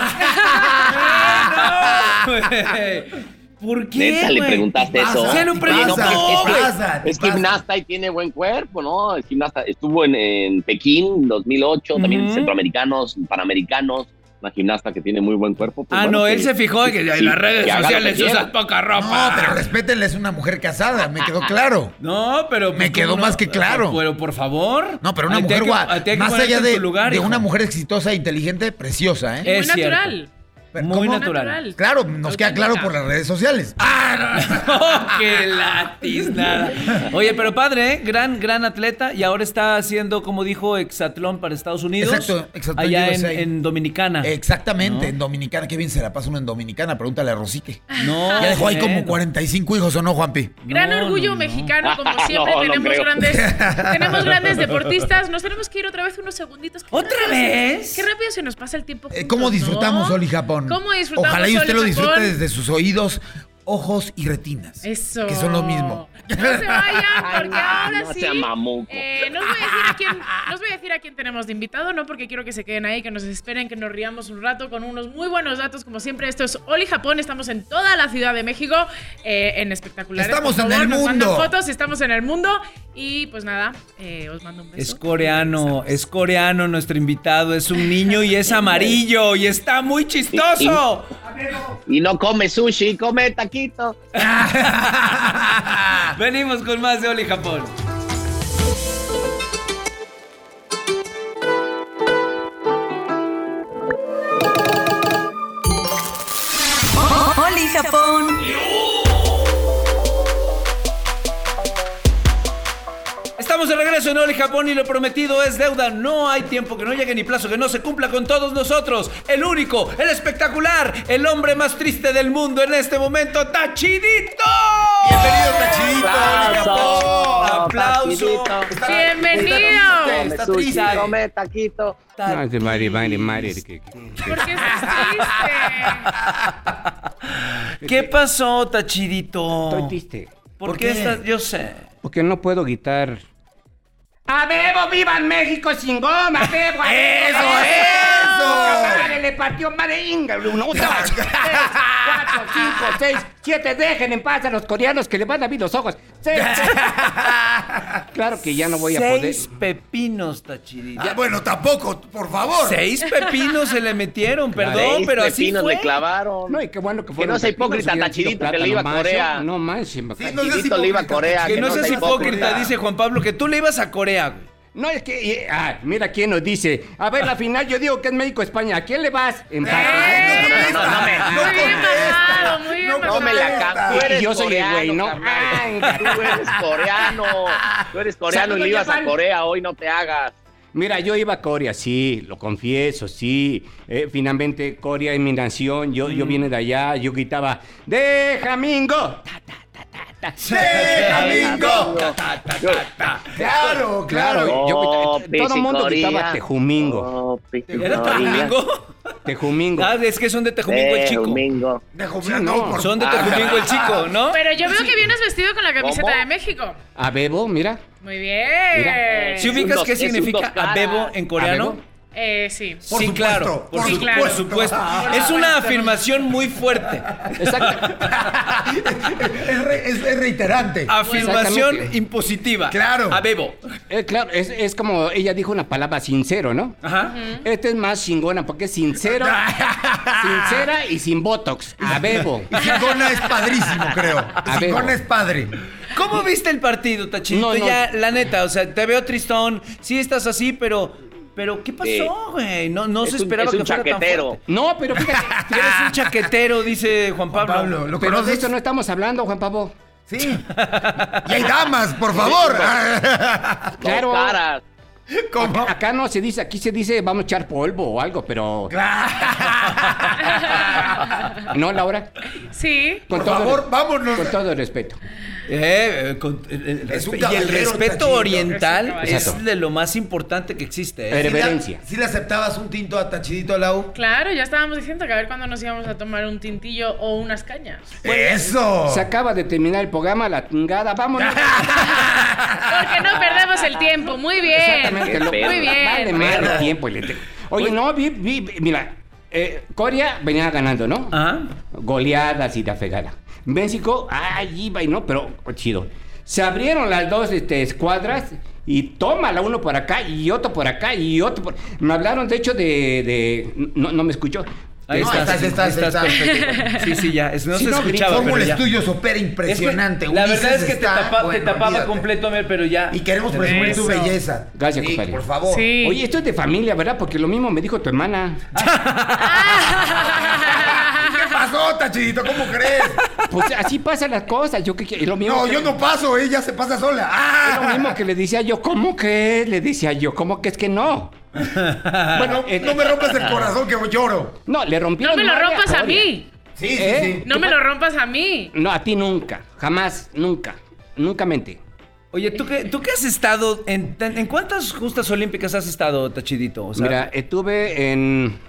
Güey, no. ¿Por qué? Neta, le preguntaste eso. Se lo ¿Qué preguntó, pasa? ¿Qué güey. pasa? ¿Qué Es gimnasta y tiene buen cuerpo, ¿no? Es gimnasta. Estuvo en, en Pekín 2008, también en Ujú. centroamericanos, panamericanos. Una gimnasta que tiene muy buen cuerpo. pues Ah, bueno, no, que- él se fijó en que en las redes sociales usas poca ropa. No, pero respétenle, es una mujer casada, me quedó [laughs] claro. No, pero. Me pues, quedó ¿cómo más que claro. Pero por favor. No, pero una mujer que- guapa. Más allá de, lugar, de una mujer exitosa inteligente, preciosa, ¿eh? Muy Es cierto. natural. Pero Muy natural. Claro, nos queda claro por las redes sociales. Ah, Oh, [laughs] qué latiznada. Oye, pero padre, ¿eh? Gran, gran atleta y ahora está haciendo, como dijo, exatlón para Estados Unidos. Exacto, exatlón Allá en, en Dominicana. Exactamente, ¿No? en Dominicana. Qué bien se la pasa uno en Dominicana. Pregúntale a Rosique. No. Ya dejó ahí como bueno. 45 hijos, ¿o no, Juanpi? Gran No, orgullo no, no. mexicano, como [laughs] siempre tenemos grandes, [laughs] tenemos grandes deportistas. Nos tenemos que ir otra vez unos segunditos. ¿Otra vez? Qué rápido se nos pasa el tiempo. Eh, juntos, ¿Cómo disfrutamos ¿no? Oli Japón? ¿Cómo disfrutamos Ojalá y usted lo disfrute desde sus oídos, ojos y retinas. Eso. Que son lo mismo. No se vayan, Ay, porque ahora no sí. sea mamuco. eh, no os voy a decir a quién, no os voy a decir a quién tenemos de invitado, no porque quiero que se queden ahí, que nos esperen, que nos riamos un rato con unos muy buenos datos, como siempre. Esto es Oli Japón, estamos en toda la Ciudad de México, eh, en espectaculares. Estamos por en el nos mundo. fotos, estamos en el mundo. Y pues nada, eh, os mando un beso. Es coreano, es coreano nuestro invitado, es un niño y es [laughs] amarillo y está muy chistoso. Y no come sushi, come taquito. [laughs] Venimos con más de Oli Japón. Oli Japón. Regreso en Oli Japón y lo prometido es deuda. No hay tiempo que no llegue ni plazo que no se cumpla con todos nosotros. El único, el espectacular, el hombre más triste del mundo en este momento, Tachidito. Bienvenido, Tachidito, a Oli Japón. Aplauso. Tachidito. ¡Bienvenido! Está triste. come taquito. No, es de Mari, Mari, Mari. que- que- ¿Por qué estás triste? [laughs] ¿Qué pasó, Tachidito? Estoy triste. ¿Por, ¿Por qué, qué? estás? Yo sé. Porque no puedo gritar. ¡A Bebo, viva México sin goma! A Bebo, ¡Eso, Bebo! Eso! Madre, le partió madre Inga. Uno, dos, [laughs] tres, cuatro, cinco, seis, siete. Dejen en paz a los coreanos que le van a abrir los ojos. Seis. [laughs] claro que ya no voy a poder. Seis pepinos, Tachidito. Ah, bueno, tampoco, por favor. Seis pepinos se le metieron, perdón, Seis pero así pepinos fue. le clavaron. No, y qué bueno que Que fueron no sea hipócrita, Tachidito, que le iba a Corea. No manches, Sí, no le iba a Corea. Que no sea seas hipócrita, dice Juan Pablo, que tú le ibas a Corea, güey. No, es que. eh, Ah, mira quién nos dice. A ver, la final yo digo que es México-España. ¿A quién le vas? Empate. Ay, no No, no, no me- bien contesta. muy bien No. No me la cam- Tú eres Y yo soy el coreano, güey, ¿no? Tú eres coreano. Tú eres coreano y le ibas a. Corea. Hoy no te hagas. Mira, yo iba a Corea, sí, lo confieso, sí. Eh, finalmente, Corea es mi nación. Yo, yo vine de allá, yo gritaba, ¡Deja Mingo! Ta, ta, ta, ta, ta. ¡Deja, Mingo! Claro, Claro, yo todo el mundo gritaba Tejumingo. Oh, ¿Era. Tejumingo? Tejumingo. Ah, es que son de Tejumingo el chico. Tejumingo. Sí, no, por Son de. Tejumingo el chico, ¿no? Pero yo veo que vienes vestido con la camiseta ¿Cómo? de México. A Bebo, mira. Muy bien. Mira. ¿Sí ubicas qué significa caras. abebo en coreano? Eh, sí. Por sí, supuesto, claro. por Por, Sí, su- claro. por supuesto. Es una afirmación muy fuerte. Exacto. [laughs] es, re- es- es reiterante. Afirmación impositiva. Claro. Abebo. Eh, claro, es, es como ella dijo una palabra sincero, ¿no? Ajá. Este es más chingona porque es sincero, [laughs] sincera y sin botox. A Bebo. Y Cingona es padrísimo, creo. Bebo. Cingona es padre. ¿Cómo viste el partido, Tachito? No, no. Ya, la neta, o sea, te veo tristón, sí estás así, pero... Pero, ¿qué pasó, güey? No, no Es se un- esperaba es un que fuera tan chaquetero. fuerte. No, pero fíjate. [laughs] Eres un [laughs] chaquetero, dice Juan Pablo. Pablo, ¿lo pero de esto no estamos hablando, Juan Pablo. Sí. [laughs] Y hay damas, por favor. Claro. Caras. ¿Cómo? Acá no se dice, aquí se dice vamos a echar polvo o algo, pero. ¿No, Laura? Sí. Con Por favor, el- vámonos. Con todo el respeto. Eh, eh, con- el- el Es un respe- y el respeto oriental Es de lo más importante que existe. ¿eh? Reverencia. ¿Sí le aceptabas un tinto a Tachidito Lau? Claro, ya estábamos diciendo que a ver cuándo nos íbamos a tomar un tintillo o unas cañas. ¡Eso! Se acaba de terminar el programa, la chingada, vámonos. Porque no perdemos el tiempo. Muy bien. Exactamente, lo- Muy bien. Vale el tiempo. el- Oye, no, vi, vi, mira, eh, Corea venía ganando, ¿no? Ajá. Goleadas y la fregada. México, ay, iba y no, pero chido. Se abrieron las dos este, escuadras y toma la uno por acá y otro por acá y otro por... Me hablaron, de hecho, de... de... No, no me escuchó. Ahí No, estás, estás, estás, estás. Sí, sí, ya. es- No Sí, se no, escuchaba, pero Fórmula ya. Estudios opera Es que impresionante. la verdad es que te, tapa- te tapaba olvídate. completo, Mer, pero ya. Y queremos presumir tu belleza. Gracias, Sí, compadre. por favor. Sí. Oye, esto es de familia, ¿verdad? Porque lo mismo me dijo tu hermana. ¿Qué pasó, Tachidito? ¿Cómo crees? Pues así pasan las cosas. Yo que lo mismo No, que- yo no paso, ella se pasa sola. Es lo ¡Ah! mismo que le decía yo, ¿cómo que? Le decía yo, ¿cómo que es que no? [laughs] Bueno, eh, no me rompes el corazón que lloro. No, le rompí No la me lo rompas a mí. Sí, sí, ¿Eh? sí. No me lo rompas a mí. No, a ti nunca, jamás, nunca, nunca mente. Oye, ¿tú qué, ¿tú qué has estado? En, en cuántas justas olímpicas has estado, Tachidito? O sea, Mira, estuve en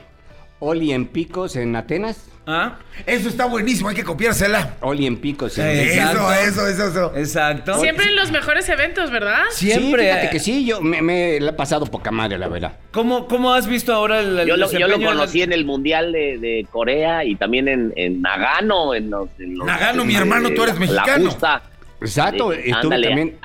Olimpicos en Atenas. ¿Ah? Eso está buenísimo, hay que copiársela. Olimpicos en Eh, Exacto. Eso, eso, eso, eso. Exacto. Siempre en los mejores eventos, ¿verdad? Siempre. Sí, fíjate que sí, yo me, me la he pasado poca madre, la verdad. ¿Cómo, ¿Cómo has visto ahora el, el Yo lo, yo la- conocí en el Mundial de, de Corea y también en, en Nagano. En los, en los- Nagano, mi hermano, tú eres La mexicano. justa. Exacto, Eh, estuve ándale, también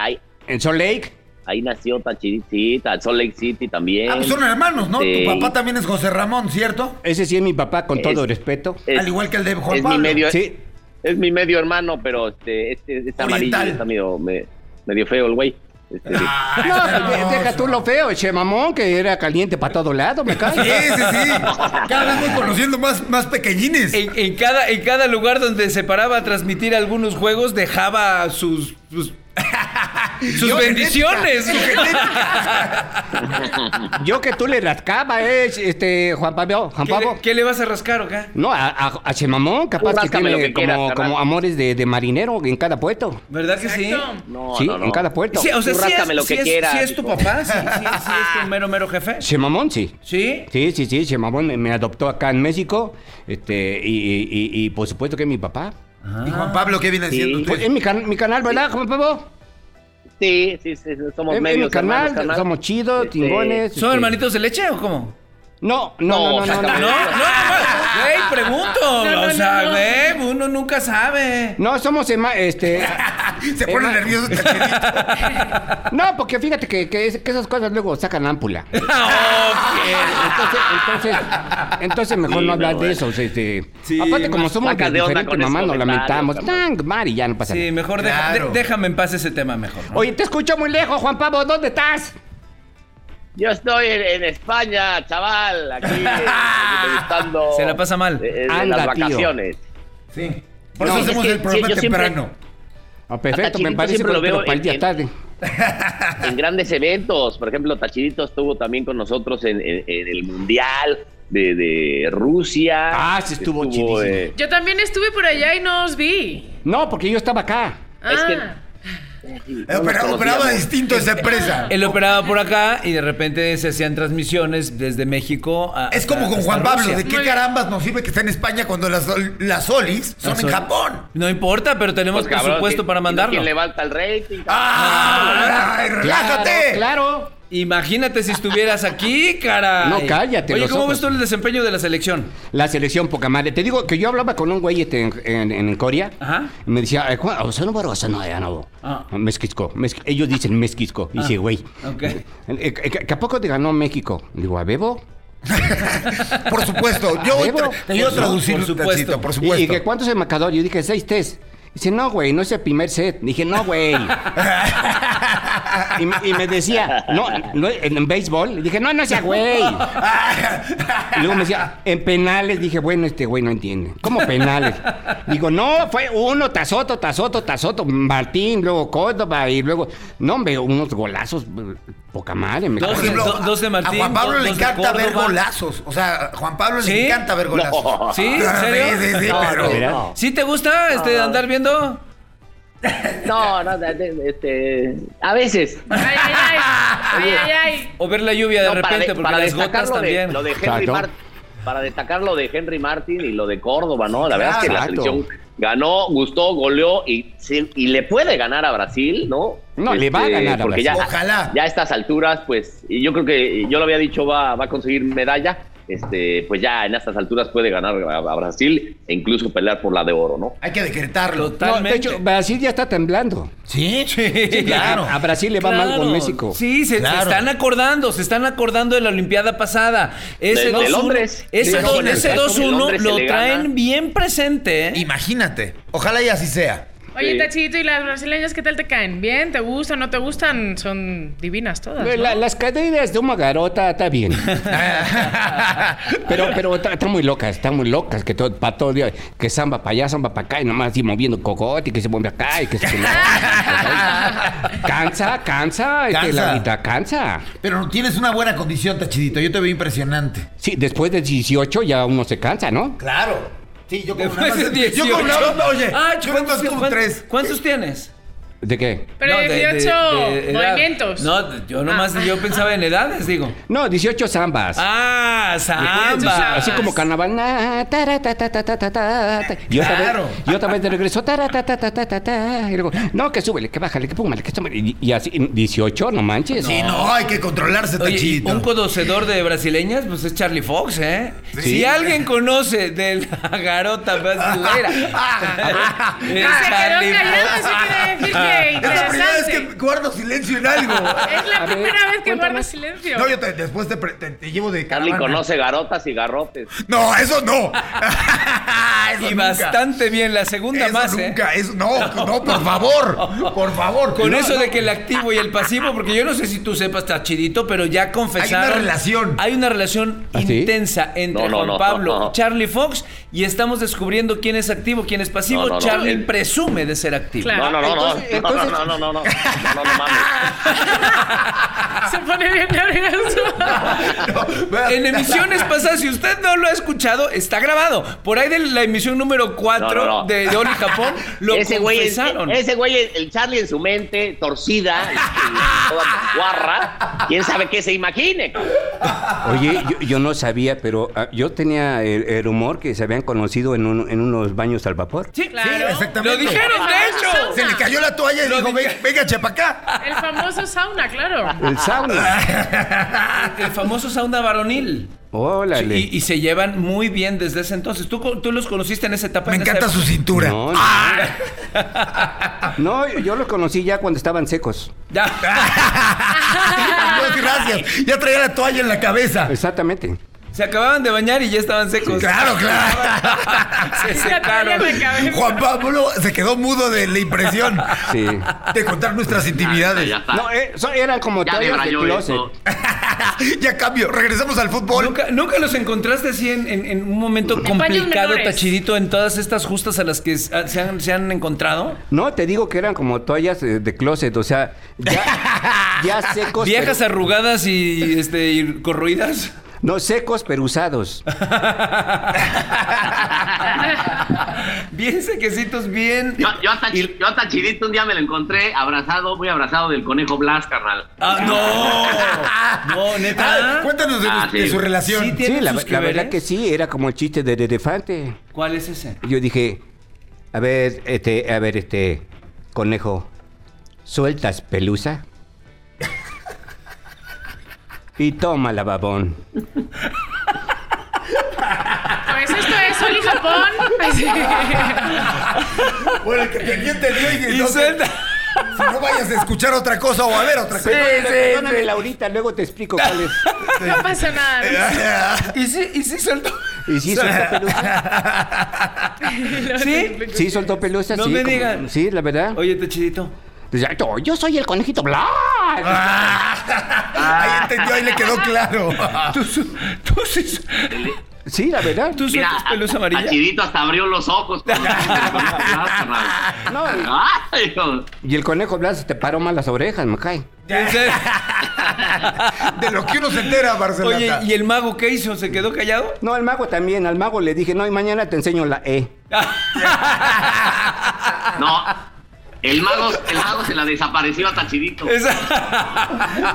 en Salt Lake. Ahí nació Tachiricita, Salt Lake City también. Ah, pues son hermanos, ¿no? Sí. Tu papá también es José Ramón, ¿cierto? Ese sí es mi papá, con Es- todo respeto. Es- Al igual que el de Juan es Pablo. mi medio, Sí, es mi medio hermano, pero este, este, este amarillo Oriental. está medio, me- medio feo el güey. Este. Ah, No, pues, deja tú lo feo, che mamón, que era caliente para todo lado, me cae. Sí, sí, sí. Cada vez voy conociendo más, más pequeñines. En, en cada, en cada lugar donde se paraba a transmitir algunos juegos, dejaba sus. sus, sus Yo, bendiciones. [laughs] Yo que tú le rascaba, eh, este, Juan Pablo, Juan ¿Qué, Pablo. le, qué le vas a rascar o qué? No, a, a, a Chemamón, capaz Tú que tiene que quieras, como, amores de, de marinero en cada puerto. ¿Verdad que sí? No, sí, no, no. en cada puerto. Sí, o sea, Tú sí es, lo sí que es- quieras, sí es tu papá, sí, sí, sí es tu [laughs] mero, mero jefe. Chemamón, sí. ¿Sí? Sí, sí, sí, Chemamón me, me adoptó acá en México, este, y, y- y- y por supuesto que es mi papá. ¿Y Juan Pablo qué viene Sí. haciendo usted? Pues es mi, can- mi canal, ¿verdad, Juan Pablo? Sí, sí, sí, somos es medios mi canal, hermanos, somos chidos, Este, tingones. ¿Son este- hermanitos de leche o cómo? No, no, no, no, no. No, no, No, güey, pregunto. No, no, o sea, no, no. güey, uno nunca sabe. No, somos este. [laughs] Se pone Emma- nervioso Tachidito. [laughs] No, porque fíjate que, que es- que esas cosas luego sacan ámpula. [laughs] Entonces, entonces, entonces mejor Sí, no hablar no, de bueno. eso. o sea, este, Sí, aparte, como más somos de sacas de onda diferente con esos mamá, nos lamentamos. comentarios, Tan, Mari, ya no pasa Sí, nada. mejor deja- Claro. de- déjame en paz ese tema mejor. ¿no? Oye, te escucho muy lejos, Juan Pablo. ¿Dónde estás? Yo estoy en, en España, chaval, aquí eh, Se la pasa mal. eh, de Anda, las tío. vacaciones. Sí. Por No, eso es hacemos que- el programa sí, yo siempre- temprano. Ah, perfecto, me parece, siempre pero, lo veo pero para el en- día en- tarde. [laughs] en grandes eventos. Por ejemplo, Tachirito estuvo también con nosotros en, en- en el Mundial de, de Rusia. Ah, sí estuvo chidísimo. eh, Yo también estuve por allá y no os vi. No, porque yo estaba acá. Ah, Es que- Eh, no nos opera- operaba distinto esa empresa. Él operaba por acá y de repente se hacían transmisiones desde México a. Es como con Juan Pablo, Rusia. ¿de qué carambas nos sirve que está en España cuando las, las solis son Las en sol- Japón? No importa, pero tenemos pues, cabrón, presupuesto ¿quién- para mandarlo. ¿Quién levanta el rating? ¡Ay, relájate! Claro. Imagínate si estuvieras aquí, cara. No, cállate, Oye, ¿cómo ves tú el desempeño de la selección? La selección poca madre. Te digo que yo hablaba con un güey este, en, en, en Corea. Ajá. Y me decía, "Eh, o sea, no, o sea, no, ya no. Ah. Mezquisco. mezqui- Ellos dicen mezquisco. Y dice, güey. ok. eh, eh, ¿Que a poco te ganó México? Digo, ¿a Bebo? [laughs] Por supuesto, yo voy Bebo. tra- te ayudo a Por su- traducir, por supuesto. Tachito, por ¿Y, supuesto. y que cuántos en marcador? Yo dije, seis test. Dice, no, güey, no es el primer set. Dije, no, güey. [laughs] y, me- y me decía, no, no, en, en béisbol. Dije, no, no sea güey. Y luego me decía, en penales. Dije, bueno, este güey no entiende. ¿Cómo penales? Digo, no, fue uno tras otro, tras otro, tras otro. Martín, luego Córdoba y luego, no, hombre, unos golazos, poca madre. Me Dos de- do- dos de Martín, A Juan Pablo dos- le encanta ver golazos. O sea, a Juan Pablo ¿Sí? le encanta ver golazos. No. ¿Sí? ¿En [laughs] serio? Sí, sí, sí, No, pero. no, Mira. no. ¿Sí te gusta este, andar viendo? No, no, este, a veces. Ay, ay, ay. Ay, ay, ay. O ver la lluvia de No, repente, de- porque para las gotas lo de, también. lo de Henry. Martin, para destacar lo de Henry Martin y lo de Córdoba, ¿no? La verdad es que la selección ganó, gustó, goleó y, sí, y le puede ganar a Brasil, ¿no? Este, No, le va a ganar a porque Brasil. Ya, Ojalá. Ya a estas alturas, pues, y yo creo que yo lo había dicho, va, va a conseguir medalla. Este, pues ya en estas alturas puede ganar a, a Brasil e incluso pelear por la de oro, ¿no? Hay que decretarlo. No, de Totalmente. hecho, Brasil ya está temblando. Sí, sí, claro. A, a Brasil le va mal con México. Sí, se, se Claro. están acordando, se están acordando de la Olimpiada pasada. Ese De- de 2-1 Londres. ese De do- Londres. ese En 2-1 Londres se lo traen gana. bien presente. ¿eh? Imagínate. Ojalá y así sea. Oye, Sí. Tachito, ¿y las brasileñas qué tal te caen? ¿Bien? ¿Te gustan? ¿No te gustan? Son divinas todas. ¿no? La- las caderas de una garota está bien. [laughs] pero pero está, está muy locas, están muy locas. Que todo, para todo día, que samba para allá, samba para acá, y nomás así moviendo cocote, y que se mueve acá, y que se. [laughs] cansa, cansa, este, Cansa. Laurita, cansa. Pero tienes una buena condición, Tachidito. Yo te veo impresionante. Sí, después de 18 ya uno se cansa, ¿no? Claro. Sí, yo como Después de 18. Yo como más- oye, Ah, yo ¿cuántos, vengo como tres. ¿Cuántos tienes? ¿De qué? Pero No, de- de- 18 de edad. movimientos. No, yo nomás Ah. yo pensaba en edades, digo. No, 18 zambas. Ah, samba. Así como carnaval. na, tara, ta, ta, ta, ta, ta, ta. Y otra Claro. vez, y otra vez de regreso. Y luego, no, que súbele, que bájale, que póngale, que súbele. Y, y así, 18, no manches. Sí, no, hay que controlarse, Oye, un conocedor de brasileñas, pues es Charlie Fox, ¿eh? Si alguien conoce de la garota brasileira, es Charlie Fox. Es la primera vez que guardo silencio en algo. [laughs] Es la A ver, primera vez que guardas silencio. No, yo te- después te, pre- te- te llevo de Carly caravana. conoce garotas y garrotes. No, eso no. [laughs] Eso Y nunca. bastante bien, la segunda Eso más, ¿eh? nunca, eso no, no, por favor, por favor. Con No, eso no. de que el activo y el pasivo, porque yo no sé si tú sepas, está chidito, pero ya confesaron. Hay una relación. Hay una relación ¿Ah, sí? intensa entre No, no, Juan no, Pablo no. Charlie Fox y estamos descubriendo quién es activo, quién es pasivo. No, no, Charlie no, presume de ser activo. Claro. No, no, no, entonces, entonces... no, no, no, no, no, mames. Se pone bien nervioso. en emisiones pasadas, si usted no lo ha escuchado, está grabado. Por ahí de la emisión número 4 de, de Oli Japón, lo ese confesaron. Güey, ese güey, el Charlie en su mente, torcida, guarra, quién sabe qué se imagine. Oye, yo, no sabía, pero yo tenía el, el humor que se habían conocido en, un- en unos baños al vapor. Sí, Claro. Sí, exactamente. Lo dijeron, de hecho. Se le cayó la toalla y Lo dijo, dije. venga, chepa acá. El famoso sauna, claro. El sauna. [laughs] El famoso sauna varonil. Órale. Y, y se llevan muy bien desde ese entonces. ¿Tú, tú los conociste en esa etapa? Me en esa encanta su cintura. No, no. [laughs] No, yo los conocí ya cuando estaban secos. Ya. Dios, [laughs] gracias. Ya traía la toalla en la cabeza. Exactamente. Se acababan de bañar y ya estaban secos. Claro, claro. [laughs] Se secaron. Juan Pablo se quedó mudo de la impresión Sí. de contar nuestras intimidades. Ya. No, eh, so- eran como Ya toallas de closet. eso. [laughs] ya cambio, regresamos al fútbol. ¿Nunca, nunca los encontraste así en, en- en un momento complicado, tachidito, en todas estas justas a las que se han, se han encontrado? No, te digo que eran como toallas eh, de closet, o sea, ya, ya secos. Viejas pero- arrugadas y, este, y corroídas. No, secos pero usados. [laughs] Bien sequecitos, bien. Yo, yo, hasta, yo hasta chidito un día me lo encontré abrazado, muy abrazado del conejo Blas, carnal. Ah, no. [laughs] No, Ah, neta. cuéntanos de, Ah, de sí. su relación. Sí, Sí, ¿Tienen la, la verdad que sí, era como el chiste del elefante. ¿Cuál es ese? Y Yo dije, a ver, este, a ver, este, conejo, ¿sueltas pelusa? Y toma la babón. Pues esto es Oli Japón. Bueno, el que te entendió y que Y no, suelta. si no vayas a escuchar otra cosa o a ver otra cosa. Perdóname, Laurita, luego te explico cuál es. No pasa nada. [laughs] ¿Y sí, y sí suelto? Y sí, soltó [laughs] pelusa. ¿Sí? [laughs] Sí, soltó pelusa, No sí. me digan. Sí, la verdad. Oye, Tachidito. Yo- yo soy el conejito blanco. Ahí entendió, ahí le quedó claro. [laughs] Tú, tú sí- Sí, la verdad. tú Mira, sueltas pelusa amarilla. a Chidito hasta abrió los ojos. No, Ay, y el conejo blanco te paró mal las orejas, me cae. De lo que uno se entera, Barcelona. Oye, ¿y el mago qué hizo? ¿Se quedó callado? No, al mago también. Al mago le dije, no, y mañana te enseño la E. [laughs] No, el mago, el mago se la desapareció a Tachidito. Esa- [laughs]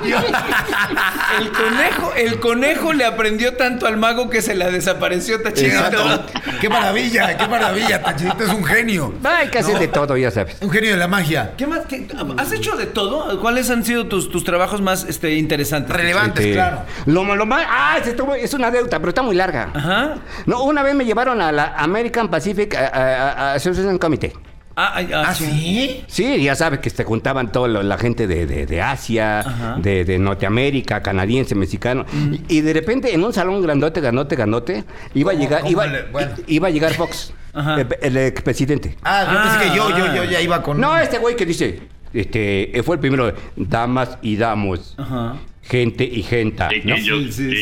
el conejo, el conejo le aprendió tanto al mago que se la desapareció Tachidito. Exacto. [laughs] Qué maravilla, qué maravilla. Tachidito es un genio. Hay que hacer de todo, ya sabes. Un genio de la magia. ¿Qué más? ¿Qué- ¿Has hecho de todo? ¿Cuáles han sido tus, tus trabajos más este, interesantes? Relevantes, Este, claro. Lo, lo más. Ah, es una deuda, pero está muy larga. Ajá. No, una vez me llevaron a la American Pacific a- a- a- Association Committee. Ah, ay, ah, ¿Ah, sí? Sí, ya sabes que se juntaban toda lo- la gente de, de- de Asia, de, de Norteamérica, canadiense, mexicano. Y, y de repente en un salón grandote, grandote, grandote, iba a ¿Cómo- llegar, cómo iba, le- bueno. i- iba a llegar Fox, Ajá. el, el expresidente. Ah, yo pensé que yo, yo, yo ya iba con. No, este güey que dice, este, fue el primero, damas y damos, Ajá. Gente y genta. ¿no?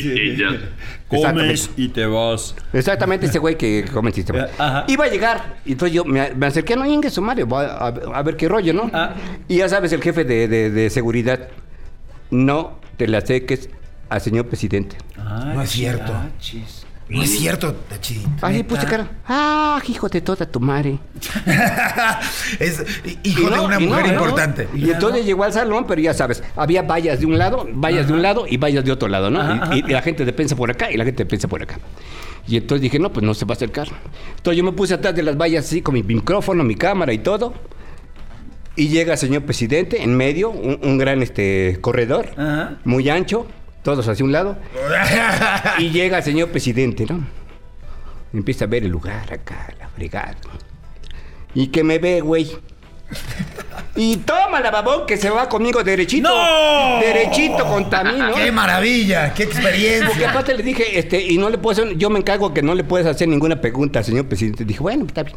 Chiquillas. Comes y te vas. Exactamente ese güey que come el sistema. Ajá. Iba a llegar, y entonces yo me, me acerqué, no, Inge Sumario, a, a- a ver qué rollo, ¿no? Ah. Y ya sabes, el jefe de, de- de seguridad, no te le acerques al señor presidente. No es cierto. No es cierto, Tachidito. Ahí puse cara, ah, hijo de toda tu madre. [laughs] es hijo de una mujer ¿no? importante. Y entonces llegó al salón, pero ya sabes, había vallas de un lado, vallas de un lado y vallas de otro lado, ¿no? Ajá, y, ajá. y la gente de pensa por acá y la gente de pensa por acá. Y entonces dije, no, pues no se va a acercar. Entonces yo me puse atrás de las vallas así con mi micrófono, mi cámara y todo. Y llega el señor presidente en medio, un, un gran este, corredor, muy ancho, todos hacia un lado. [laughs] Y llega el señor presidente, ¿no? Empieza a ver el lugar acá, la fregada. Y que me ve, güey. Y toma la babón que se va conmigo derechito. ¡No! Derechito contra mí, ¿no? ¡Qué maravilla! ¡Qué Porque experiencia! aparte le dije, este, y no le puedo hacer, yo me encargo que no le puedes hacer ninguna pregunta al señor presidente. Dije, bueno, está bien.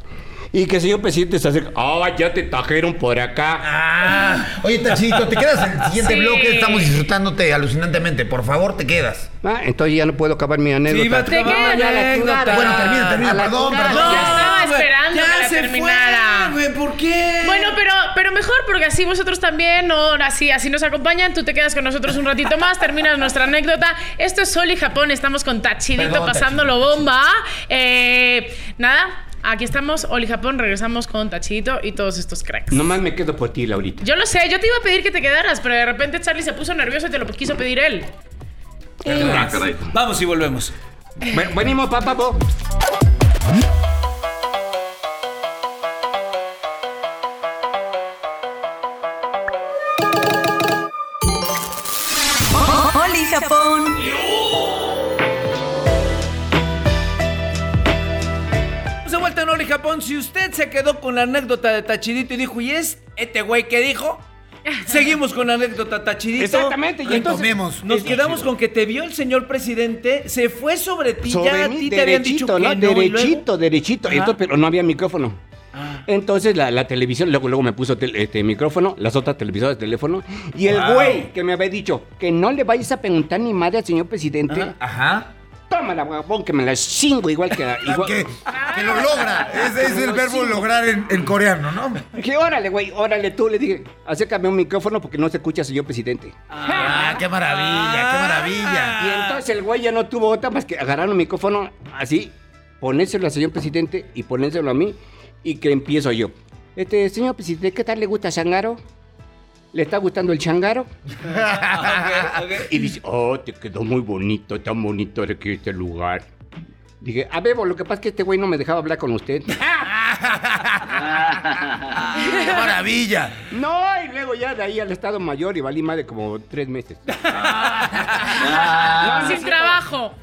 Y que el señor presidente se acerca, ah, ya te trajeron por acá. Ah, oye, Tachidito, te quedas en el siguiente [laughs] Sí. bloque. Estamos disfrutándote alucinantemente. Por favor, te quedas. Ah, entonces ya no puedo acabar mi anécdota. a Te acabar la ya la anécdota. Bueno, termina, termina. Perdón, perdón. Ya estaba esperando ya que la se terminara. fue, ¿por qué? Bueno, pero, pero mejor porque así vosotros también, ¿no? así, así nos acompañan, tú te quedas con nosotros un ratito más, terminas nuestra anécdota. Esto es Sol y Japón, estamos con Tachidito Perdón, pasándolo bomba. Eh, nada, aquí estamos, Oli Japón, regresamos con Tachidito y todos estos cracks. Nomás me quedo por ti, Laurita. Yo lo sé, yo te iba a pedir que te quedaras, pero de repente Charlie se puso nervioso y te lo quiso pedir él. Ah, caray. Vamos y volvemos. Ve- Venimos, papá, po. Oli Japón. Japón. Si usted se quedó con la anécdota de Tachidito y dijo, ¿y es este güey qué dijo? [laughs] Seguimos con la anécdota Tachidito. Exactamente, y entonces- Retomemos. Nos quedamos con que te vio el señor presidente, se fue sobre ti, ya Sobre a mí, ti te habían dicho derechito, que ¿no? no, derechito, derechito. Entonces, pero no había micrófono. Ah. Entonces la, la televisión, luego, luego me puso tel- este micrófono, las otras televisoras de teléfono, y el Wow. güey que me había dicho que no le vayas a preguntar ni madre al señor presidente, Ajá. Ajá. Toma la guapón que me la chingo igual que... [laughs] igual- Que, que lo logra. Ese es el verbo lograr en, en coreano, ¿no? Dije, órale, güey, órale tú, le dije, acércame un micrófono porque no se escucha señor presidente. Ah, qué maravilla, qué maravilla. Y entonces el güey ya no tuvo otra más que agarrar un micrófono así, ponérselo al señor presidente y ponérselo a mí y que empiezo yo. Este, señor presidente, ¿qué tal le gusta Shangaro? ¿Le está gustando el [laughs] ok. Y dice, oh, te quedó muy bonito, tan bonito de que este lugar. Dije, a Bebo, lo que pasa es que este güey no me dejaba hablar con usted. [laughs] ¡Qué maravilla! no, y luego ya de ahí al Estado Mayor y valí más de como tres meses. [laughs] Sin trabajo.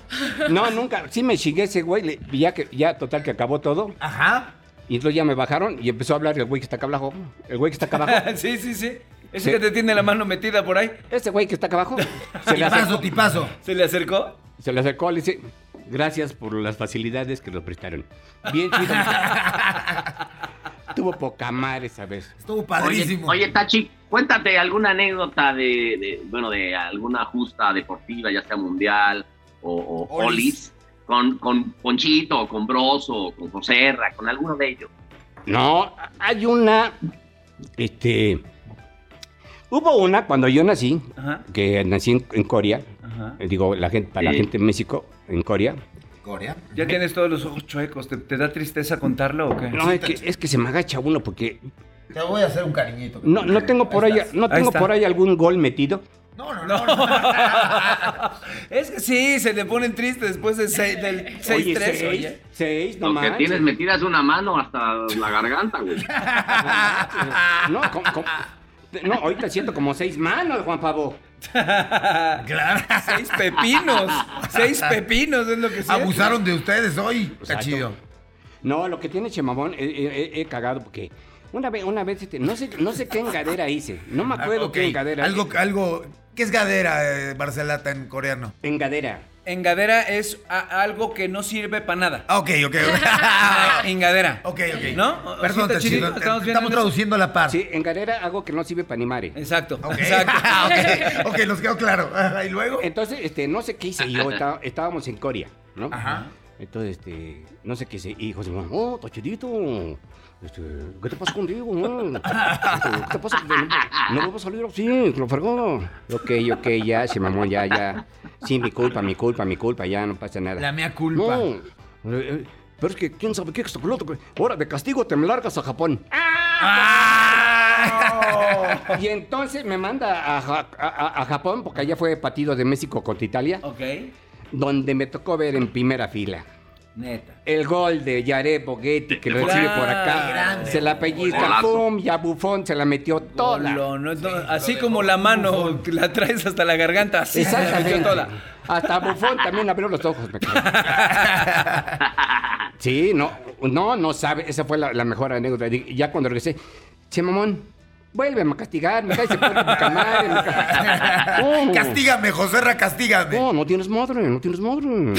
No, nunca. Sí me chingué ese güey. Ya, que, ya total que acabó todo. Ajá. Y entonces ya me bajaron y empezó a hablar el güey que está acá abajo. El güey que está acá abajo. sí, sí, sí. Ese que te tiene la mano metida por ahí. Ese güey que está acá abajo. [laughs] Se le Tipazo, acercó. tipazo. ¿Se le acercó? Se le acercó, le dice, Gracias por las facilidades que nos prestaron. Bien, chido. [laughs] Tuvo poca madre esa vez. Estuvo Oye, padrísimo. oye, Tachi, cuéntate alguna anécdota de, de, bueno, de alguna justa deportiva, ya sea mundial o, o Olis. Olis, con, con Ponchito, o con Broso, o con Joserra, con alguno de ellos. No, hay una. Este. Hubo una cuando yo nací, Ajá, que nací en, en Corea. ajá. eh, Digo, la gente, para la gente en México, en Corea. Corea. Ya tienes todos los ojos chuecos. ¿Te, te da tristeza contarlo o qué? No, es que, es que se me agacha uno porque Te voy a hacer un cariñito. no, no tengo por ahí, no tengo por ahí algún gol metido. No, no, no. no. [laughs] es que sí, se le ponen tristes después de seis- del 6-3. Oye, oye. seis, seis, no Lo que tienes metidas una mano hasta la garganta, güey. [laughs] No, como- como- no, ahorita siento como seis manos, Juan Pablo. [laughs] Claro. Seis pepinos. Seis pepinos es lo que siento. Abusaron de ustedes hoy. Está Exacto. chido. No, lo que tiene Chemamón, he, he- he cagado porque una vez, una vez, este, no sé, no sé qué engadera hice. No me acuerdo Ah, ok. qué engadera. Algo, algo. ¿Qué es gadera, eh, Barcelata, en coreano? Engadera. Engadera es a- algo que no sirve para nada. Ah, ok, ok. [laughs] [laughs] Engadera. ok, ok. ¿No? Perdón, ¿Sí, Tachito. Tachito? Estamos, ¿Estamos traduciendo a la par. Sí, engadera, algo que no sirve para ni madre. Exacto. Ok. Exacto. [laughs] ok, ok, nos quedó claro. ¿Y luego? Entonces, este, no sé qué hice yo, estábamos en Corea, ¿no? Ajá. Entonces, este, no sé qué hice. Y José Manuel, oh, Tachidito, este, ¿qué te pasa contigo? no? ¿Qué te pasa? No, no vamos a salir así, lo fregó. Ok, ok, ya, se mamó, ya, ya. Sí, mi culpa, mi culpa, mi culpa, ya no pasa nada. La mea culpa. No, eh, eh, pero es que quién sabe qué es Ahora, de castigo te me largas a Japón. ¡Ah! Y entonces me manda a, Ja- a- a- a Japón, porque allá fue partido de México contra Italia, Ok. donde me tocó ver en primera fila. Neta. El gol de Jared Boguetti que lo recibe por acá. Grande. Se la pellizca, pum, y a Bufón se la metió toda. Lo- no- no- así como la mano que la traes hasta la garganta, así se la metió toda. Hasta Bufón también abrió los ojos, me. [laughs] Sí, no, no, no sabe. Esa fue la, la mejor anécdota. Ya cuando regresé, che, mamón, vuélveme a castigar, me cae, se pone poca madre. me. ¿Cómo? [laughs] Castígame, Joserra, castígame. No, no tienes madre, no tienes madre. [laughs]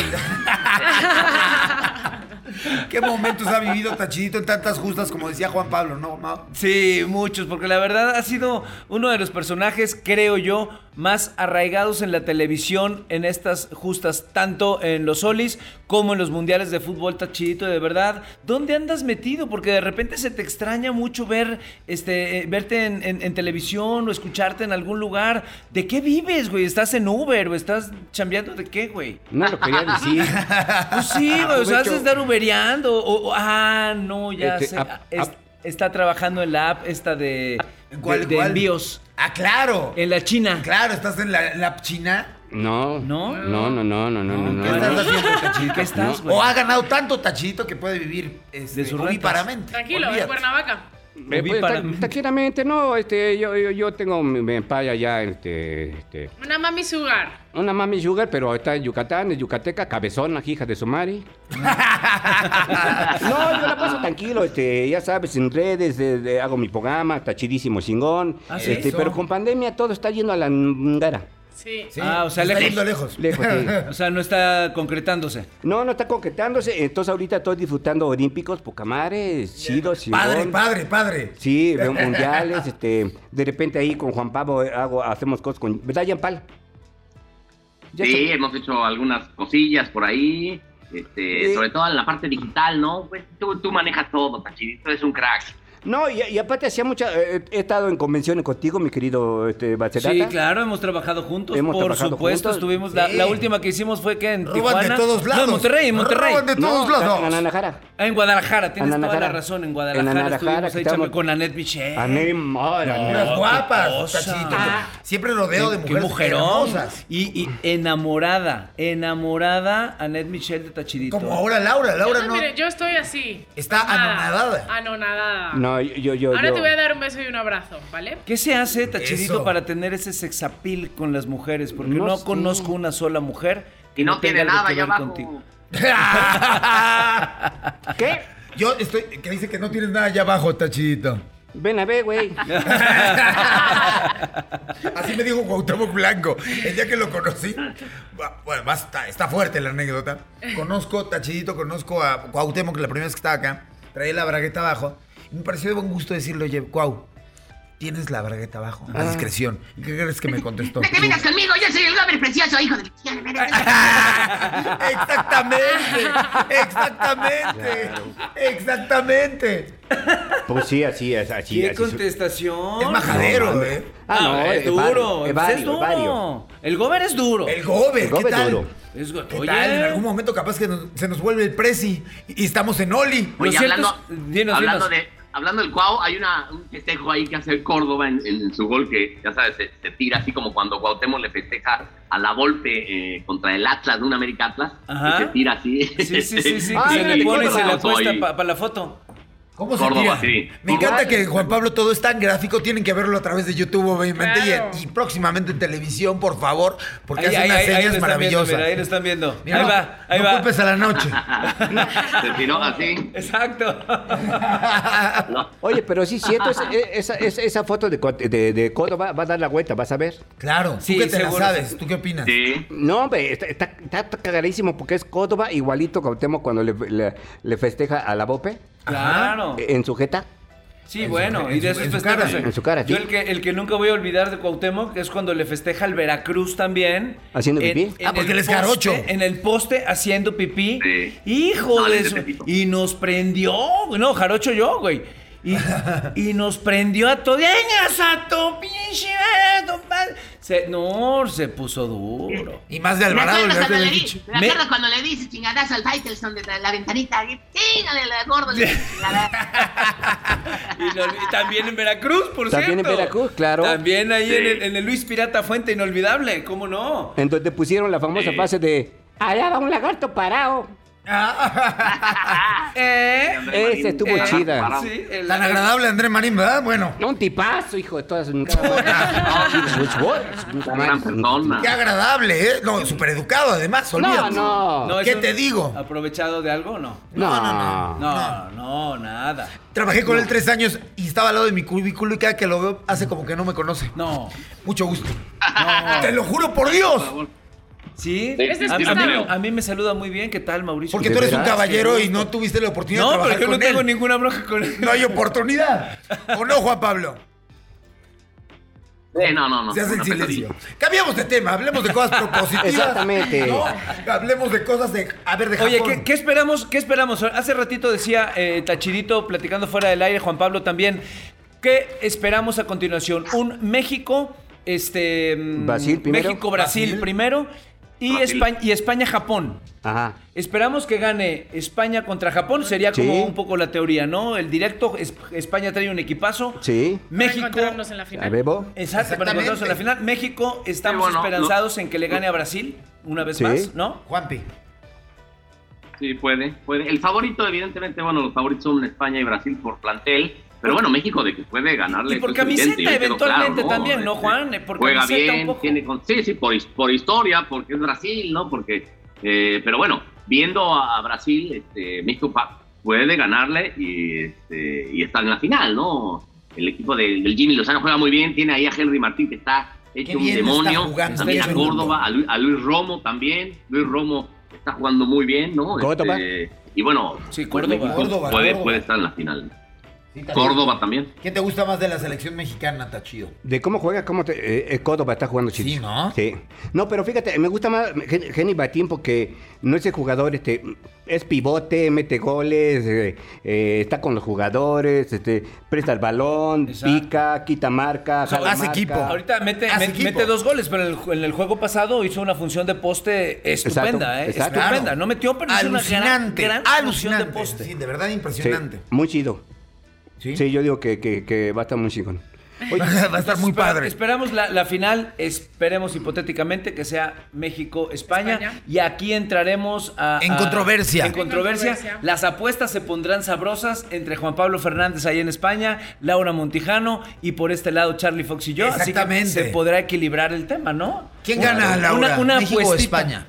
¿Qué momentos ha vivido Tachidito en tantas justas como decía Juan Pablo, no? Mau? Sí, muchos, porque la verdad ha sido uno de los personajes, creo yo, más arraigados en la televisión en estas justas, tanto en los solis como en los mundiales de fútbol tachidito, de verdad. ¿Dónde andas metido? Porque de repente se te extraña mucho ver, este, eh, verte en, en- en televisión o escucharte en algún lugar. ¿De qué vives, güey? ¿Estás en Uber o estás chambeando de qué, güey? No lo quería decir. Pues sí, güey, o sea, has de Aprovecho. O, o- ah, no, ya Este, sé. Es- ap- está trabajando en la app esta de, ¿En cuál, de, de cuál? envíos. Ah, claro. En la China. Claro, estás en la, la China. No. ¿No? No, no, no, no, no, no. ¿Qué no, estás no. haciendo, Tachito? ¿Qué estás, güey? O ha ganado tanto Tachito que puede vivir este, De rentas. ovíparamente. Tranquilo, en. Cuernavaca. Eh, pues, tranquilamente, no, este, yo, yo, yo tengo mi, mi paya ya, este, este, Una mami sugar. Una mami sugar, pero está en Yucatán, es yucateca, cabezona, hija de su mari. [laughs] no, yo la paso tranquilo, este, ya sabes, en redes, de- de- hago mi programa, está chidísimo, chingón, ¿Ah, sí? este, pero con pandemia todo está yendo a la ngara. Sí. Sí, Ah, o sea, está lejos. yendo lejos. Lejos, sí. [laughs] O sea, no está concretándose. No, no está concretándose, entonces ahorita estoy disfrutando olímpicos, poca madre, chido, chingón. Padre, padre, padre. Sí, veo mundiales, este, de repente ahí con Juan Pablo hago, hacemos cosas con, ¿verdad, Jean Pal? Ya Sí, está- hemos hecho algunas cosillas por ahí. Este, Sí. Sobre todo en la parte digital, ¿no? Pues tú, tú manejas todo, Tachidito, es un crack. No, y, y aparte hacía mucha, eh, he estado en convenciones contigo, mi querido este. Sí, claro, hemos trabajado juntos. Hemos por trabajado supuesto, juntos. estuvimos. La, Sí. la última que hicimos fue que en Roban Tijuana. de todos lados. No, en Monterrey, en Monterrey. Roban de todos No, lados. en Guadalajara. Ah, en Guadalajara, tienes En toda la razón. En En Guadalajara, Guadalajara, estuvimos que ahí chame- con Annette. Ané, madre, No, Unas qué guapas. Tachito. Ah. Siempre rodeo de Qué mujeres mujerón. hermosas. Y, y enamorada, enamorada Annette Michel de Tachidito. Como ahora Laura. Laura yo, no. mire, yo estoy así. Está Nada. anonadada. Anonadada. No, yo, yo, Ahora yo- te voy a dar un beso y un abrazo, ¿vale? ¿Qué se hace, Tachidito, para tener ese sexapil con las mujeres? Porque No no, conozco una sola mujer que Y no tenga tiene nada que allá ver abajo. contigo. [laughs] ¿Qué? Yo estoy, que dice que no tienes nada allá abajo, Tachito. Ven a ver, güey. [laughs] Así me dijo Cuauhtémoc Blanco. El día que lo conocí. Bueno, está, está fuerte la anécdota. Conozco, Tachidito, conozco a Cuauhtémoc la primera vez que estaba acá. Traía la bragueta abajo. Me pareció de buen gusto decirle, oye, Cuau, tienes la bragueta abajo. A discreción. ¿Y qué crees que me contestó? Te metas conmigo, yo soy el gober precioso, hijo de... Exactamente, exactamente, exactamente. Pues sí, así es, así ¿Qué así es. contestación? Es majadero, No, ¿eh? Ah, no, es, es duro. vario, es es vario, duro. vario. El gober es duro. El Gober, El ¿qué tal? duro. Es go- ¿Qué Oye. tal? En algún momento capaz que nos- se nos vuelve el presi y, y estamos en Oli. Lo Oye, hablando, es- dinos, hablando, dinos. de, hablando del Cuau, hay una, un festejo ahí que hace el Córdoba en, en su gol que, ya sabes, se, se tira así como cuando Cuauhtémoc le festeja a la Volpe eh, contra el Atlas de un América Atlas. Ajá. que se tira así. Sí, sí, sí. Ah, [laughs] se le de pone y se le Ahí. para la foto. ¿Cómo se Córdoba, tira? sí. Me encanta que Juan Pablo todo es tan gráfico, tienen que verlo a través de YouTube, obviamente, y- Claro. y, próximamente en televisión, por favor, porque Ahí, hace ahí, unas ahí, señas lo están viendo, maravillosas. mira, ahí lo están viendo. Mira, ahí no- va, ahí no va. culpes a la noche. [laughs] se tiró así. Exacto. No. [laughs] Oye, pero sí, cierto, es- [laughs] esa, esa, esa foto de, de, de Córdoba va a dar la vuelta, vas a ver. Claro, Sí, tú que te la seguro, sabes. ¿tú qué opinas? Sí. No, hombre, está, está, está cagadísimo porque es Córdoba igualito Cuauhtémoc cuando le, le, le festeja a la Bope Claro. en sujeta. Sí, En bueno, su- y de su- esos en su festejos. cara. En su cara, Yo sí. el que, el que nunca voy a olvidar de Cuauhtémoc es cuando le festeja al Veracruz también. ¿Haciendo En- pipí? en Ah, porque él es jarocho. En el poste haciendo pipí. Sí. Hijo No, de eso. Y nos prendió. No, jarocho yo, güey. Y, y nos prendió a todos. ¡Vengas a tu pinche! eh, tu padre". Se, no, se puso duro. Y más de Me Alvarado, acuerdo le cuando le di- me Me- acuerdo cuando le dices chingadazo al Faitelson de la, la ventanita. Chingale, la gordo. [laughs] Y, también en Veracruz, por También en cierto. Veracruz, claro. También ahí Sí. en, el, en el Luis Pirata Fuente, inolvidable, ¿cómo no? En donde pusieron la famosa Sí. frase de Allá va un lagarto parado. [laughs] ¿Eh? Esa estuvo Eh, chida. Sí, el- Tan agradable André Marín, ¿verdad? Bueno, Un tipazo, hijo de todas. Persona. qué agradable, ¿eh? No, súper educado además, No, olvídate. no. No, ¿Qué te digo? ¿Aprovechado de algo? No. No, no, No, no, nada. Trabajé con él tres años y estaba al lado de mi cubículo y cada que lo veo hace como que no me conoce. No. Mucho gusto. No. Te lo juro por Dios. ¿Sí? Sí, Es a, a mí, despistado. a mí me saluda muy bien. ¿Qué tal, Mauricio? Porque ¿De tú eres un caballero y no tuviste la oportunidad No, de trabajar porque no con tengo él. ninguna bronca con él. No hay oportunidad. ¿O no, Juan Pablo? Sí, no, no, no. Se hace el silencio. pesadilla. Cambiamos de tema, hablemos de cosas [laughs] propositivas. Exactamente. ¿no? Hablemos de cosas de. A ver, de Oye, Japón. ¿qué, qué esperamos? ¿Qué esperamos? Hace ratito decía eh, Tachidito, platicando fuera del aire, Juan Pablo también. ¿Qué esperamos a continuación? Un México, este. mm, Brasil primero. México, Brasil, Brasil. primero. Y. España, y España, Japón. Ajá. Esperamos que gane España contra Japón, sería como Sí. un poco la teoría, ¿no? El directo, es- España trae un equipazo. Sí. Para México. encontrarnos en la final. Bebo. Exacto, para encontrarnos en la final. México, estamos bueno, esperanzados en que le gane a Brasil una vez Sí. más, ¿no? Juanpi. Sí, puede, puede. El favorito, evidentemente, bueno, los favoritos son España y Brasil por plantel. Pero bueno, México de que puede ganarle. Y por camiseta, evidente, eventualmente claro, también, ¿no, Este, Juan? Eh, por juega un bien, poco. tiene con- sí, sí, por, his- por historia, porque es Brasil, ¿no? Porque, eh, pero bueno, viendo a, a Brasil, este, México puede ganarle y, este, y está en la final, ¿no? El equipo de- del Jimmy Lozano juega muy bien, tiene ahí a Henry Martín que está hecho un demonio, jugando también a este. Córdoba, a Luis, a Luis Romo también, Luis Romo está jugando muy bien, ¿no? Córdoba. Este, y bueno, Sí, Córdoba, puede, Córdoba. puede estar en la final. Sí, también. Córdoba también. ¿Quién te gusta más de la selección mexicana, Tachido? De cómo juega, cómo te, eh, eh, Córdoba está jugando chido. Sí, ¿no? Sí. No, pero fíjate, me gusta más Jenny Batín porque no es el jugador, este, es pivote, mete goles, eh, eh, está con los jugadores, este, presta el balón, Exacto. pica, quita marca, jala hace marca. equipo. Ahorita mete, Hace met- equipo. mete dos goles, pero en el, ju- en el juego pasado hizo una función de poste estupenda, ¿eh? exacto. Estupenda. Claro. No metió, pero hizo una gran, Alucinante, gran función de alucinante. poste. Sí, de verdad Sí, impresionante. muy chido. ¿Sí? Sí, yo digo que, que- que va a estar muy chingón. [laughs] Va a estar muy Espera- padre. Esperamos la, la final, esperemos hipotéticamente que sea México-España. España. Y aquí entraremos a, En a- controversia. En controversia. En controversia. Las apuestas se pondrán sabrosas entre Juan Pablo Fernández ahí en España, Laura Montijano y por este lado Charlie Fox y yo. Así que Exactamente. se podrá equilibrar el tema, ¿no? ¿Quién Una- gana, Laura? Una, una ¿México o apuestita. España?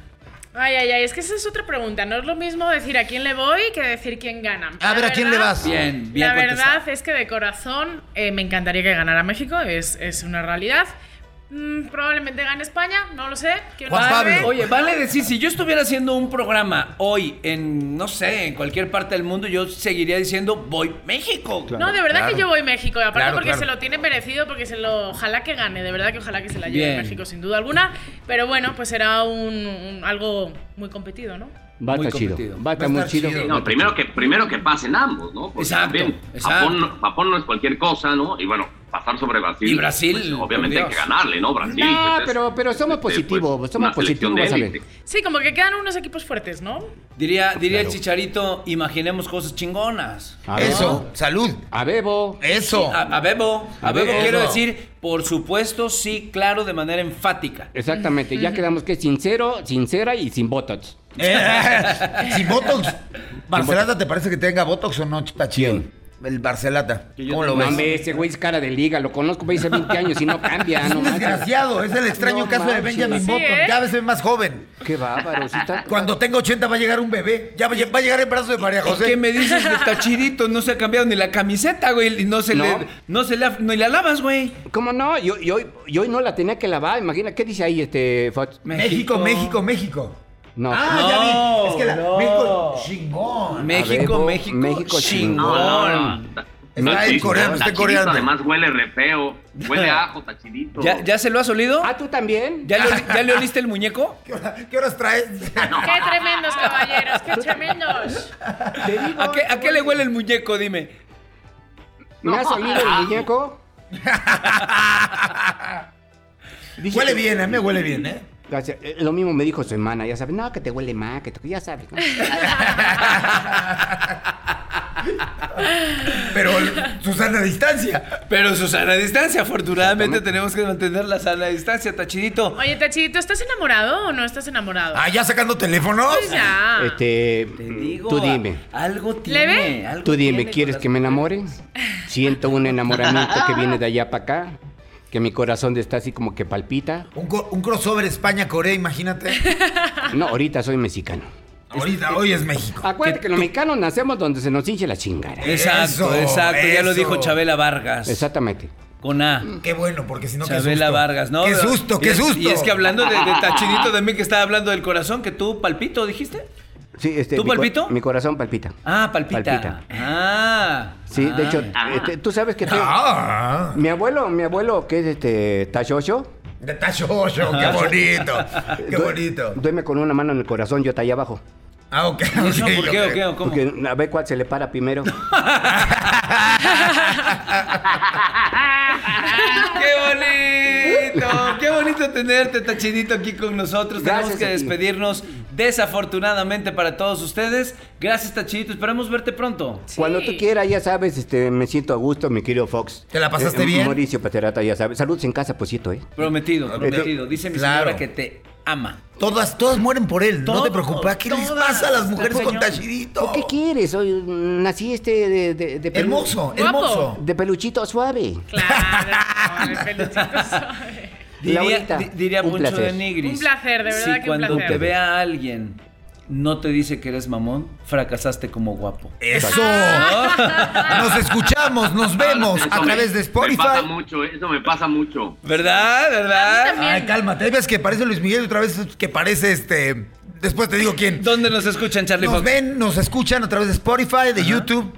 Ay, ay, ay, es que esa es otra pregunta. No es lo mismo decir a quién le voy que decir quién gana. A ver, ¿a quién le vas? Bien, bien La contestado. verdad es que de corazón eh, me encantaría que ganara México, es, es una realidad. Mm, probablemente gane España, no lo sé. ¿Quién Juan? Pablo. Oye, vale decir, si yo estuviera haciendo un programa hoy en, no sé, en cualquier parte del mundo, yo seguiría diciendo, voy México. No, de verdad Claro. que yo voy México. y Aparte Claro, porque claro. se lo tiene merecido, porque se lo. Ojalá que gane, de verdad que ojalá que se la lleve Bien. México sin duda alguna. Pero bueno, pues será un, un- algo muy competido, ¿no? Va a estar chido. Va a estar muy chido. chido. Sí, no, primero que, primero que pasen ambos, ¿no? Porque Exacto, también exacto. Japón, no- Japón no es cualquier cosa, ¿no? Y bueno, pasar sobre Brasil. Y Brasil, pues, obviamente hay que ganarle, ¿no? Brasil. No, pues, es, pero, pero somos este, positivos, pues, somos positivos, de vas a ver. élite. Sí, como que quedan unos equipos fuertes, ¿no? Diría, diría el chicharito, imaginemos cosas chingonas. A. Eso, salud. A Bebo. Eso. A, a Bebo, a A Bebo Bebo. quiero decir, por supuesto, sí, claro, de manera enfática. Exactamente, ya quedamos que es sincero, sincera y sin botox. Eh, sin Botox. ¿Barcelata te parece que tenga Botox o no? Está chido. El Barcelata. ¿Cómo lo ves? No, hombre, ese güey es cara de liga, lo conozco hace 20 años y no cambia, Es no un manches. desgraciado, es el extraño No caso de. Benjamin Sí, Button. ¿eh? Cada vez es más joven. Qué bárbaro, sí está. Cuando tenga 80 va a llegar un bebé. Ya va, va a llegar en brazos de María José. ¿Qué me dices de Tachirito? No se ha cambiado ni la camiseta, güey. Y no se No. le. No se le. No la lavas, güey. ¿Cómo no? Yo, yo, yo hoy no la tenía que lavar, imagina, ¿qué dice ahí este Fox? México, México, México. No. Ah, No, ya vi. Es que la no. México chingón. México, México, México chingón. No, no, no. Está en coreano, está coreano. Además huele re feo. Huele a ajo, tachidito. ¿Ya, ¿Ya se lo has olido? Ah, ¿tú también? ¿Ya le, ¿Ya le oliste el muñeco? ¿Qué, hora- qué horas traes? ¡Qué tremendos, caballeros! ¡Qué tremendos! Digo, ¿A qué, ¿A qué le huele el muñeco? Dime. ¿Me has olido el muñeco? [laughs] Huele bien, a mí me huele bien, ¿eh? Gracias. Eh, Lo mismo me dijo su hermana, ya sabes, no, que te huele mal, que te... ya sabes. ¿no? [laughs] Pero Susana a distancia. Pero su sana distancia, afortunadamente tenemos que mantener la sana distancia, Tachidito. Oye, Tachito, ¿estás enamorado o no estás enamorado? Ah, ya sacando teléfonos. Pues ya. Este, Te digo. tú dime. Algo ¿Le tiene. ve? algo Tú dime, tiene ¿quieres que me enamore? Siento un enamoramiento que viene de allá para acá, que mi corazón está así como que palpita. Un, co- un crossover España-Corea, imagínate. No, ahorita soy mexicano. Ahorita, hoy es México. Acuérdate que los mexicanos nacemos donde se nos hinche la chingada. Exacto, Eso, exacto. Ya lo eso. dijo Chabela Vargas. Exactamente. Con A. Qué bueno, porque si no, qué Chabela susto. Vargas, ¿no? Qué susto, Y qué es- susto. Y es que hablando de, de Tachidito de mí que estaba hablando del corazón, que tú palpito, dijiste. Sí, este, ¿Tú mi palpito? Mi corazón palpita. Ah, palpita. Palpita. Ah. Sí, de hecho, Ah. este, tú sabes que te- Ah, mi abuelo, mi abuelo que es este Tashosho, de Tachocho, qué bonito. [laughs] Qué bonito. duerme con una mano en el corazón, yo está allá abajo. Ah, ok. ¿Y eso ok, por qué ok. o qué o cómo? Porque a ver cuál se le para primero. [laughs] [laughs] ¡Qué bonito! ¡Qué bonito tenerte, Tachidito, aquí con nosotros! Tenemos que despedirnos desafortunadamente para todos ustedes. Gracias, Tachidito. Esperamos verte pronto. Cuando tú quieras, ya sabes, este, me siento a gusto, mi querido Fox. ¿Te la pasaste bien? Mauricio Paterata, ya sabes. Saludos en casa, posito, ¿eh? Prometido, prometido. Dice mi Claro. señora que te ama. Todas, todas mueren por él. no te preocupes. ¿Qué les pasa a las mujeres con. Tachidito? ¿Qué quieres? Hoy nací este de, de, de pelu- Hermoso, hermoso. De peluchito suave. Claro, el peluchito [laughs] suave. Diría, Laurita, di- diría un Poncho placer. de Nigris. Un placer, de verdad Si que un cuando placer. te vea alguien no te dice que eres mamón, fracasaste como guapo. Eso. Nos escuchamos, nos vemos Eso a me- través de Me pasa Spotify. mucho, eso me pasa mucho. ¿Verdad? ¿Verdad? Ay, cálmate. Veces que parece Luis Miguel y otra vez que parece este. Después te digo quién. ¿Dónde nos escuchan, Charlie Nos Fox? ven, nos escuchan a través de Spotify, de YouTube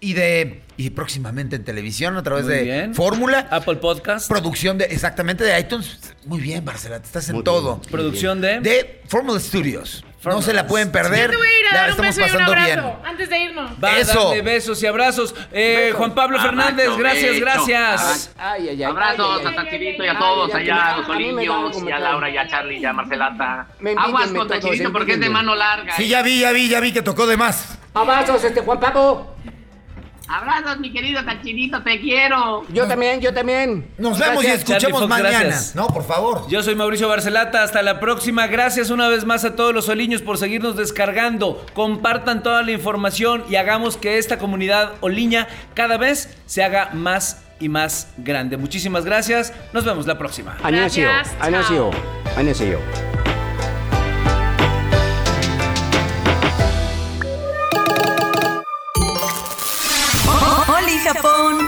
y de. Y próximamente en televisión a través Muy de bien. Fórmula. Apple Podcast. Producción de. Exactamente, de iTunes. Muy bien, Barcelona, estás en Muy todo. bien. Producción de... De Fórmula Studios. No se la pueden perder. Yo te voy a ir a La dar un estamos beso y un pasando abrazo bien. antes de irnos. Va a Eso. darle besos y abrazos. Eh, Juan Pablo Fernández, Abrazo, gracias, beso. gracias. Ay, ay, ay. Abrazos ay, ay, a ay. Tachirito y a todos Ay, allá, a los como y a Laura, y a Charlie, y a Marcelata. Aguas con Tachirito porque es de mano larga. Sí, ya vi, ya vi, ya vi que tocó de más. Abrazos, este Juan Pablo. Abrazos, mi querido Tachinito, te quiero. Yo también, yo también. Nos vemos y escuchemos mañana. No, por favor. Yo soy Mauricio Barcelata, hasta la próxima. Gracias una vez más a todos los oliños por seguirnos descargando. Compartan toda la información y hagamos que esta comunidad oliña cada vez se haga más y más grande. Muchísimas gracias. Nos vemos la próxima. Gracias. Chao. Japón.